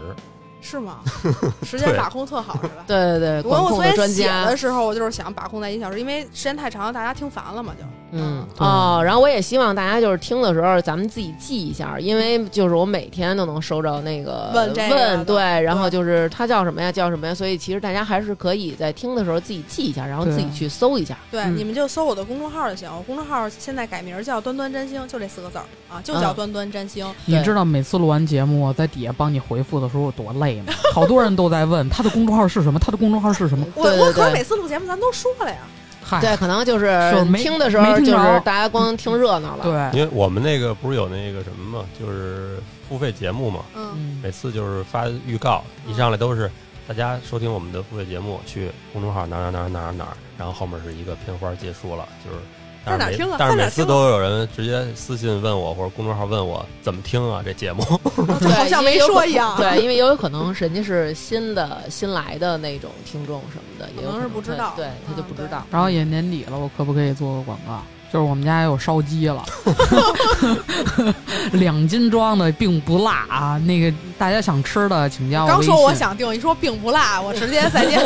Speaker 5: 是吗？时间把控特好是吧？
Speaker 4: 对对对，
Speaker 5: 我
Speaker 4: 管控的
Speaker 5: 我昨天写
Speaker 4: 专家
Speaker 5: 的。时候，我就是想把控在一小时，因为时间太长了，大家听烦了嘛，就
Speaker 4: 嗯哦，然后我也希望大家就是听的时候，咱们自己记一下，因为就是我每天都能收着那个
Speaker 5: 问问
Speaker 4: 对，然后就是他叫什么呀，叫什么呀，所以其实大家还是可以在听的时候自己记一下，然后自己去搜一下。
Speaker 5: 对，
Speaker 3: 嗯
Speaker 5: 你们就搜我的公众号就行。我公众号现在改名叫“端端占星”，就这四个字儿啊，就叫
Speaker 4: 嗯“
Speaker 5: 端端占星
Speaker 4: 对
Speaker 3: 你知道每次录完节目，我在底下帮你回复的时候有多累吗？好多人都在问他的公众号是什么，他的公众号是什么。
Speaker 5: 我我可是每次录节目咱都说了呀，
Speaker 3: 嗨，
Speaker 4: 对，可能就是
Speaker 3: 没
Speaker 4: 听的时候，
Speaker 3: 没听
Speaker 4: 就是
Speaker 3: 着
Speaker 4: 大家光听热闹了。
Speaker 3: 对，
Speaker 2: 因为我们那个不是有那个什么嘛，就是付费节目嘛，
Speaker 5: 嗯，
Speaker 3: 嗯，
Speaker 2: 每次就是发预告，一上来都是大家收听我们的付费节目，去公众号哪儿哪儿哪儿哪儿哪儿，然后后面是一个片花结束了，就是。但是每
Speaker 5: 在哪听啊
Speaker 2: 但是每次都有人直接私信问我，或者公众号问我怎么听啊这节目。
Speaker 4: 对
Speaker 5: 好像没说一样。
Speaker 4: 对，因为也有可能人家是新的新来的那种听众什么的，也有
Speaker 5: 可能是不知道
Speaker 4: 对他就不知道。
Speaker 3: 然后也年底了，我可不可以做个广告？就是我们家有烧鸡了 两斤装的，并不辣啊。那个大家想吃的，请加我微信。
Speaker 5: 刚说我想订，一说并不辣，我直接再见。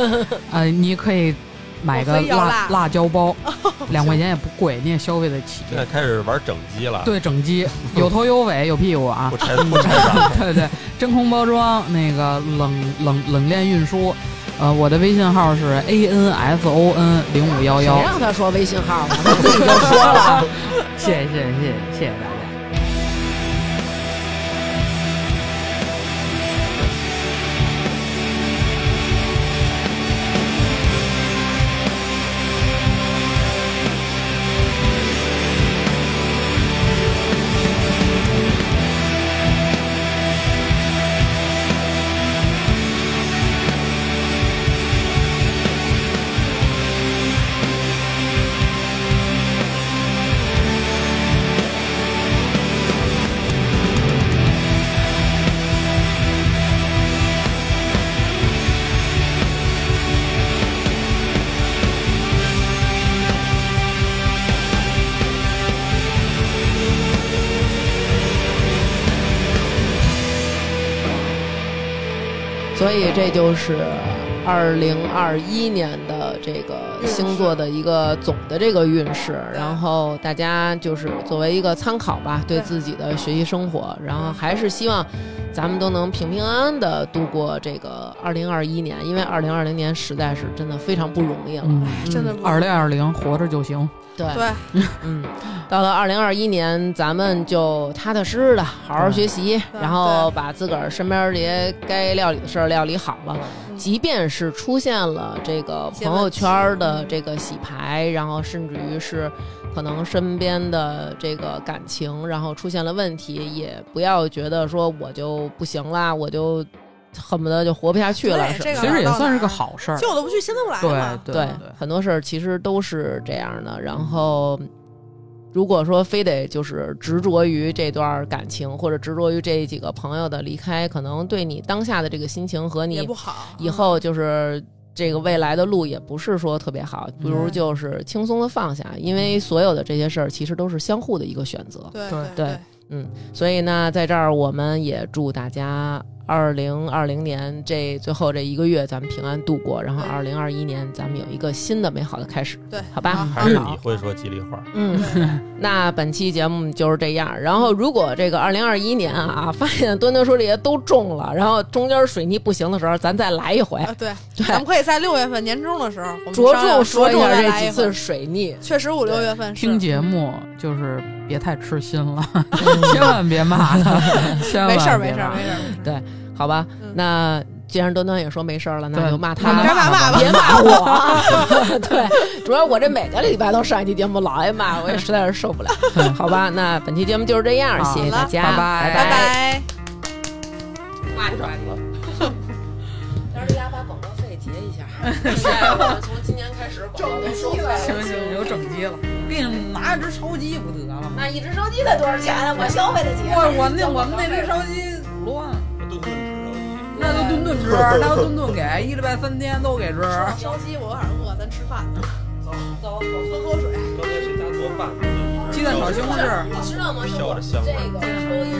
Speaker 3: 呃，你可以买个
Speaker 5: 辣
Speaker 3: 辣椒包，两块钱也不贵，你也消费得起。
Speaker 2: 现在开始玩整机了，
Speaker 3: 对整机 有头有尾有屁股啊，
Speaker 2: 不沉不沉。
Speaker 3: 对对，真空包装，那个冷冷冷链运输。呃，我的微信号是 a n s o n 零五幺幺。
Speaker 4: 别让他说微信号，我自己都说了。
Speaker 3: 谢谢谢谢谢谢大家。
Speaker 4: 所以这就是二零二一年的这个星座的一个总的这个运势，然后大家就是作为一个参考吧，对
Speaker 5: 对
Speaker 4: 自己的学习生活，然后还是希望咱们都能平平安安的度过这个二零二一年，因为二零二零年实在是真的非常不容易了。
Speaker 3: 嗯，
Speaker 5: 真的不
Speaker 3: 二零二零活着就行。
Speaker 4: 对，
Speaker 5: 对，
Speaker 4: 嗯，到了二零二一年，咱们就踏踏实实的好好学习，然后把自个儿身边这些该料理的事儿料理好了。即便是出现了这个朋友圈的这个洗牌，然后甚至于是可能身边的这个感情，然后出现了问题，也不要觉得说我就不行啦，我就恨不得就活不下去了。是
Speaker 5: 个
Speaker 3: 其实也算是个好事儿。
Speaker 5: 旧的不去，新的不来
Speaker 3: 对
Speaker 5: 嘛。
Speaker 3: 对
Speaker 4: 对，很多事儿其实都是这样的。然后，如果说非得就是执着于这段感情，或者执着于这几个朋友的离开，可能对你当下的这个心情和你
Speaker 5: 不好。
Speaker 4: 以后就是。这个未来的路也不是说特别好，不如
Speaker 5: 嗯
Speaker 4: 就是轻松的放下，因为所有的这些事儿其实都是相互的一个选择。
Speaker 5: 对
Speaker 3: 对
Speaker 4: 对嗯，所以呢，在这儿我们也祝大家二零二零年这最后这一个月咱们平安度过，然后二零二一年咱们有一个新的美好的开始，
Speaker 5: 对，
Speaker 4: 好吧？
Speaker 5: 好。
Speaker 2: 还是你会说吉利话，
Speaker 4: 嗯，那本期节目就是这样。然后，如果这个二零二一年啊，发现端端说这些都中了，然后中间水逆不行的时候，咱再来一回，
Speaker 5: 啊，对，
Speaker 4: 对。
Speaker 5: 咱们可以在六月份年终的时候，我们
Speaker 4: 着重说一下这几次水逆。
Speaker 5: 确实五六月份
Speaker 3: 听节目就是别太痴心了，千万别骂他，千万
Speaker 5: 没事儿，没事儿，没事儿。
Speaker 4: 对，好吧，
Speaker 5: 嗯
Speaker 4: 那既然端端也说没事儿了，那就骂
Speaker 3: 那
Speaker 4: 他
Speaker 5: 该骂骂吧
Speaker 4: 别骂我。对，主要我这每个礼拜都上一期节目，老挨骂，我也实在是受不了。好吧，那本期节目就是这样，谢谢大家，
Speaker 3: 拜拜
Speaker 5: 拜拜。
Speaker 4: 骂你骂你。但是大家把广告费结一下，我们从今年开始广告都收费了。
Speaker 3: 行行，有整机了，给你拿一只烧鸡不得了吗？
Speaker 4: 那一只烧鸡得多少钱啊？我消费得起。
Speaker 3: 我我那我们那只烧鸡五万，
Speaker 2: 顿顿吃肉
Speaker 3: 那就顿顿吃，那就顿顿给，一礼拜三天都给吃。
Speaker 5: 烧鸡，我有点饿，咱吃饭去。
Speaker 4: 走，
Speaker 5: 喝口水。
Speaker 2: 刚才谁家做饭？
Speaker 3: 鸡蛋炒西红柿。
Speaker 4: 你知道吗？
Speaker 2: 飘着香味儿
Speaker 4: 这个抽烟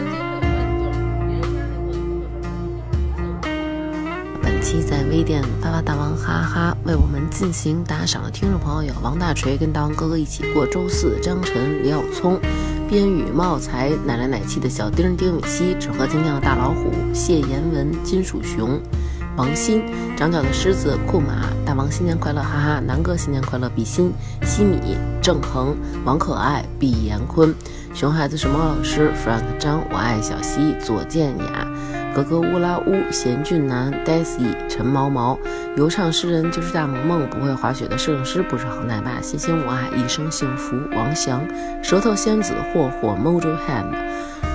Speaker 4: 本
Speaker 1: 期在微店发发大王哈哈为我们进行打赏的听众朋友有王大锤跟大王哥哥一起过周四，张晨、李小聪、边宇、茂才、奶来奶气的小丁、丁禹兮、纸盒精酿的大老虎、谢言文、金属熊。王鑫、长角的狮子、库马、大王新年快乐，哈哈！南哥新年快乐，比心、西米、郑恒、王可爱、毕延坤、熊孩子是猫老师、Frank 张，我爱小溪、左建雅、格格乌拉乌、贤俊男、Daisy、陈毛毛、游唱诗人就是大萌萌，不会滑雪的摄影师不是好奶爸，谢谢我爱一生幸福，王翔、舌头仙子、霍霍、Mojo Hand、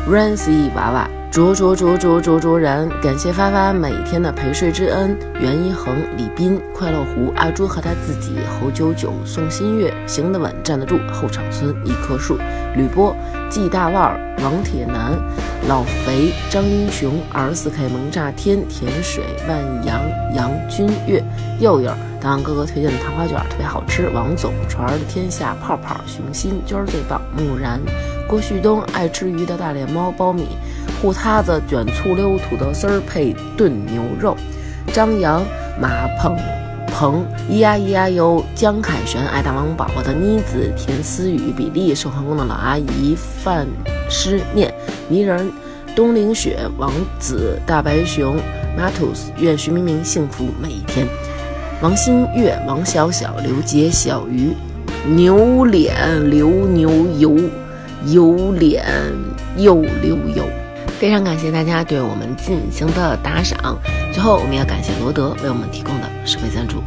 Speaker 1: Rancy 娃娃。卓卓卓卓卓卓然！感谢发发每天的陪睡之恩，袁一恒、李斌、快乐湖、阿朱和他自己、侯九九、宋新月、行得稳站得住、后场村一棵树、吕波、季大腕儿、王铁男、老肥、张英雄、R 四 K 萌炸天、甜水、万阳、杨君月、佑佑。当哥哥推荐的糖花卷特别好吃。王总、传儿的天下、泡泡、熊心、娟儿最棒、木然、郭旭东、爱吃鱼的大脸猫、苞米。糊塌子卷醋溜土豆丝儿配炖牛肉，张扬、马鹏、鹏、咿呀咿呀哟，江凯旋、爱大王宝宝的妮子、田思雨、比利、寿皇宫的老阿姨、范诗念、泥人、东陵雪、王子、大白熊、Matus，愿徐明明幸福每一天。王新月、王小小、刘杰、小鱼、牛脸流牛油，有脸又溜油。非常感谢大家对我们进行的打赏，最后我们要感谢罗德为我们提供的设备赞助。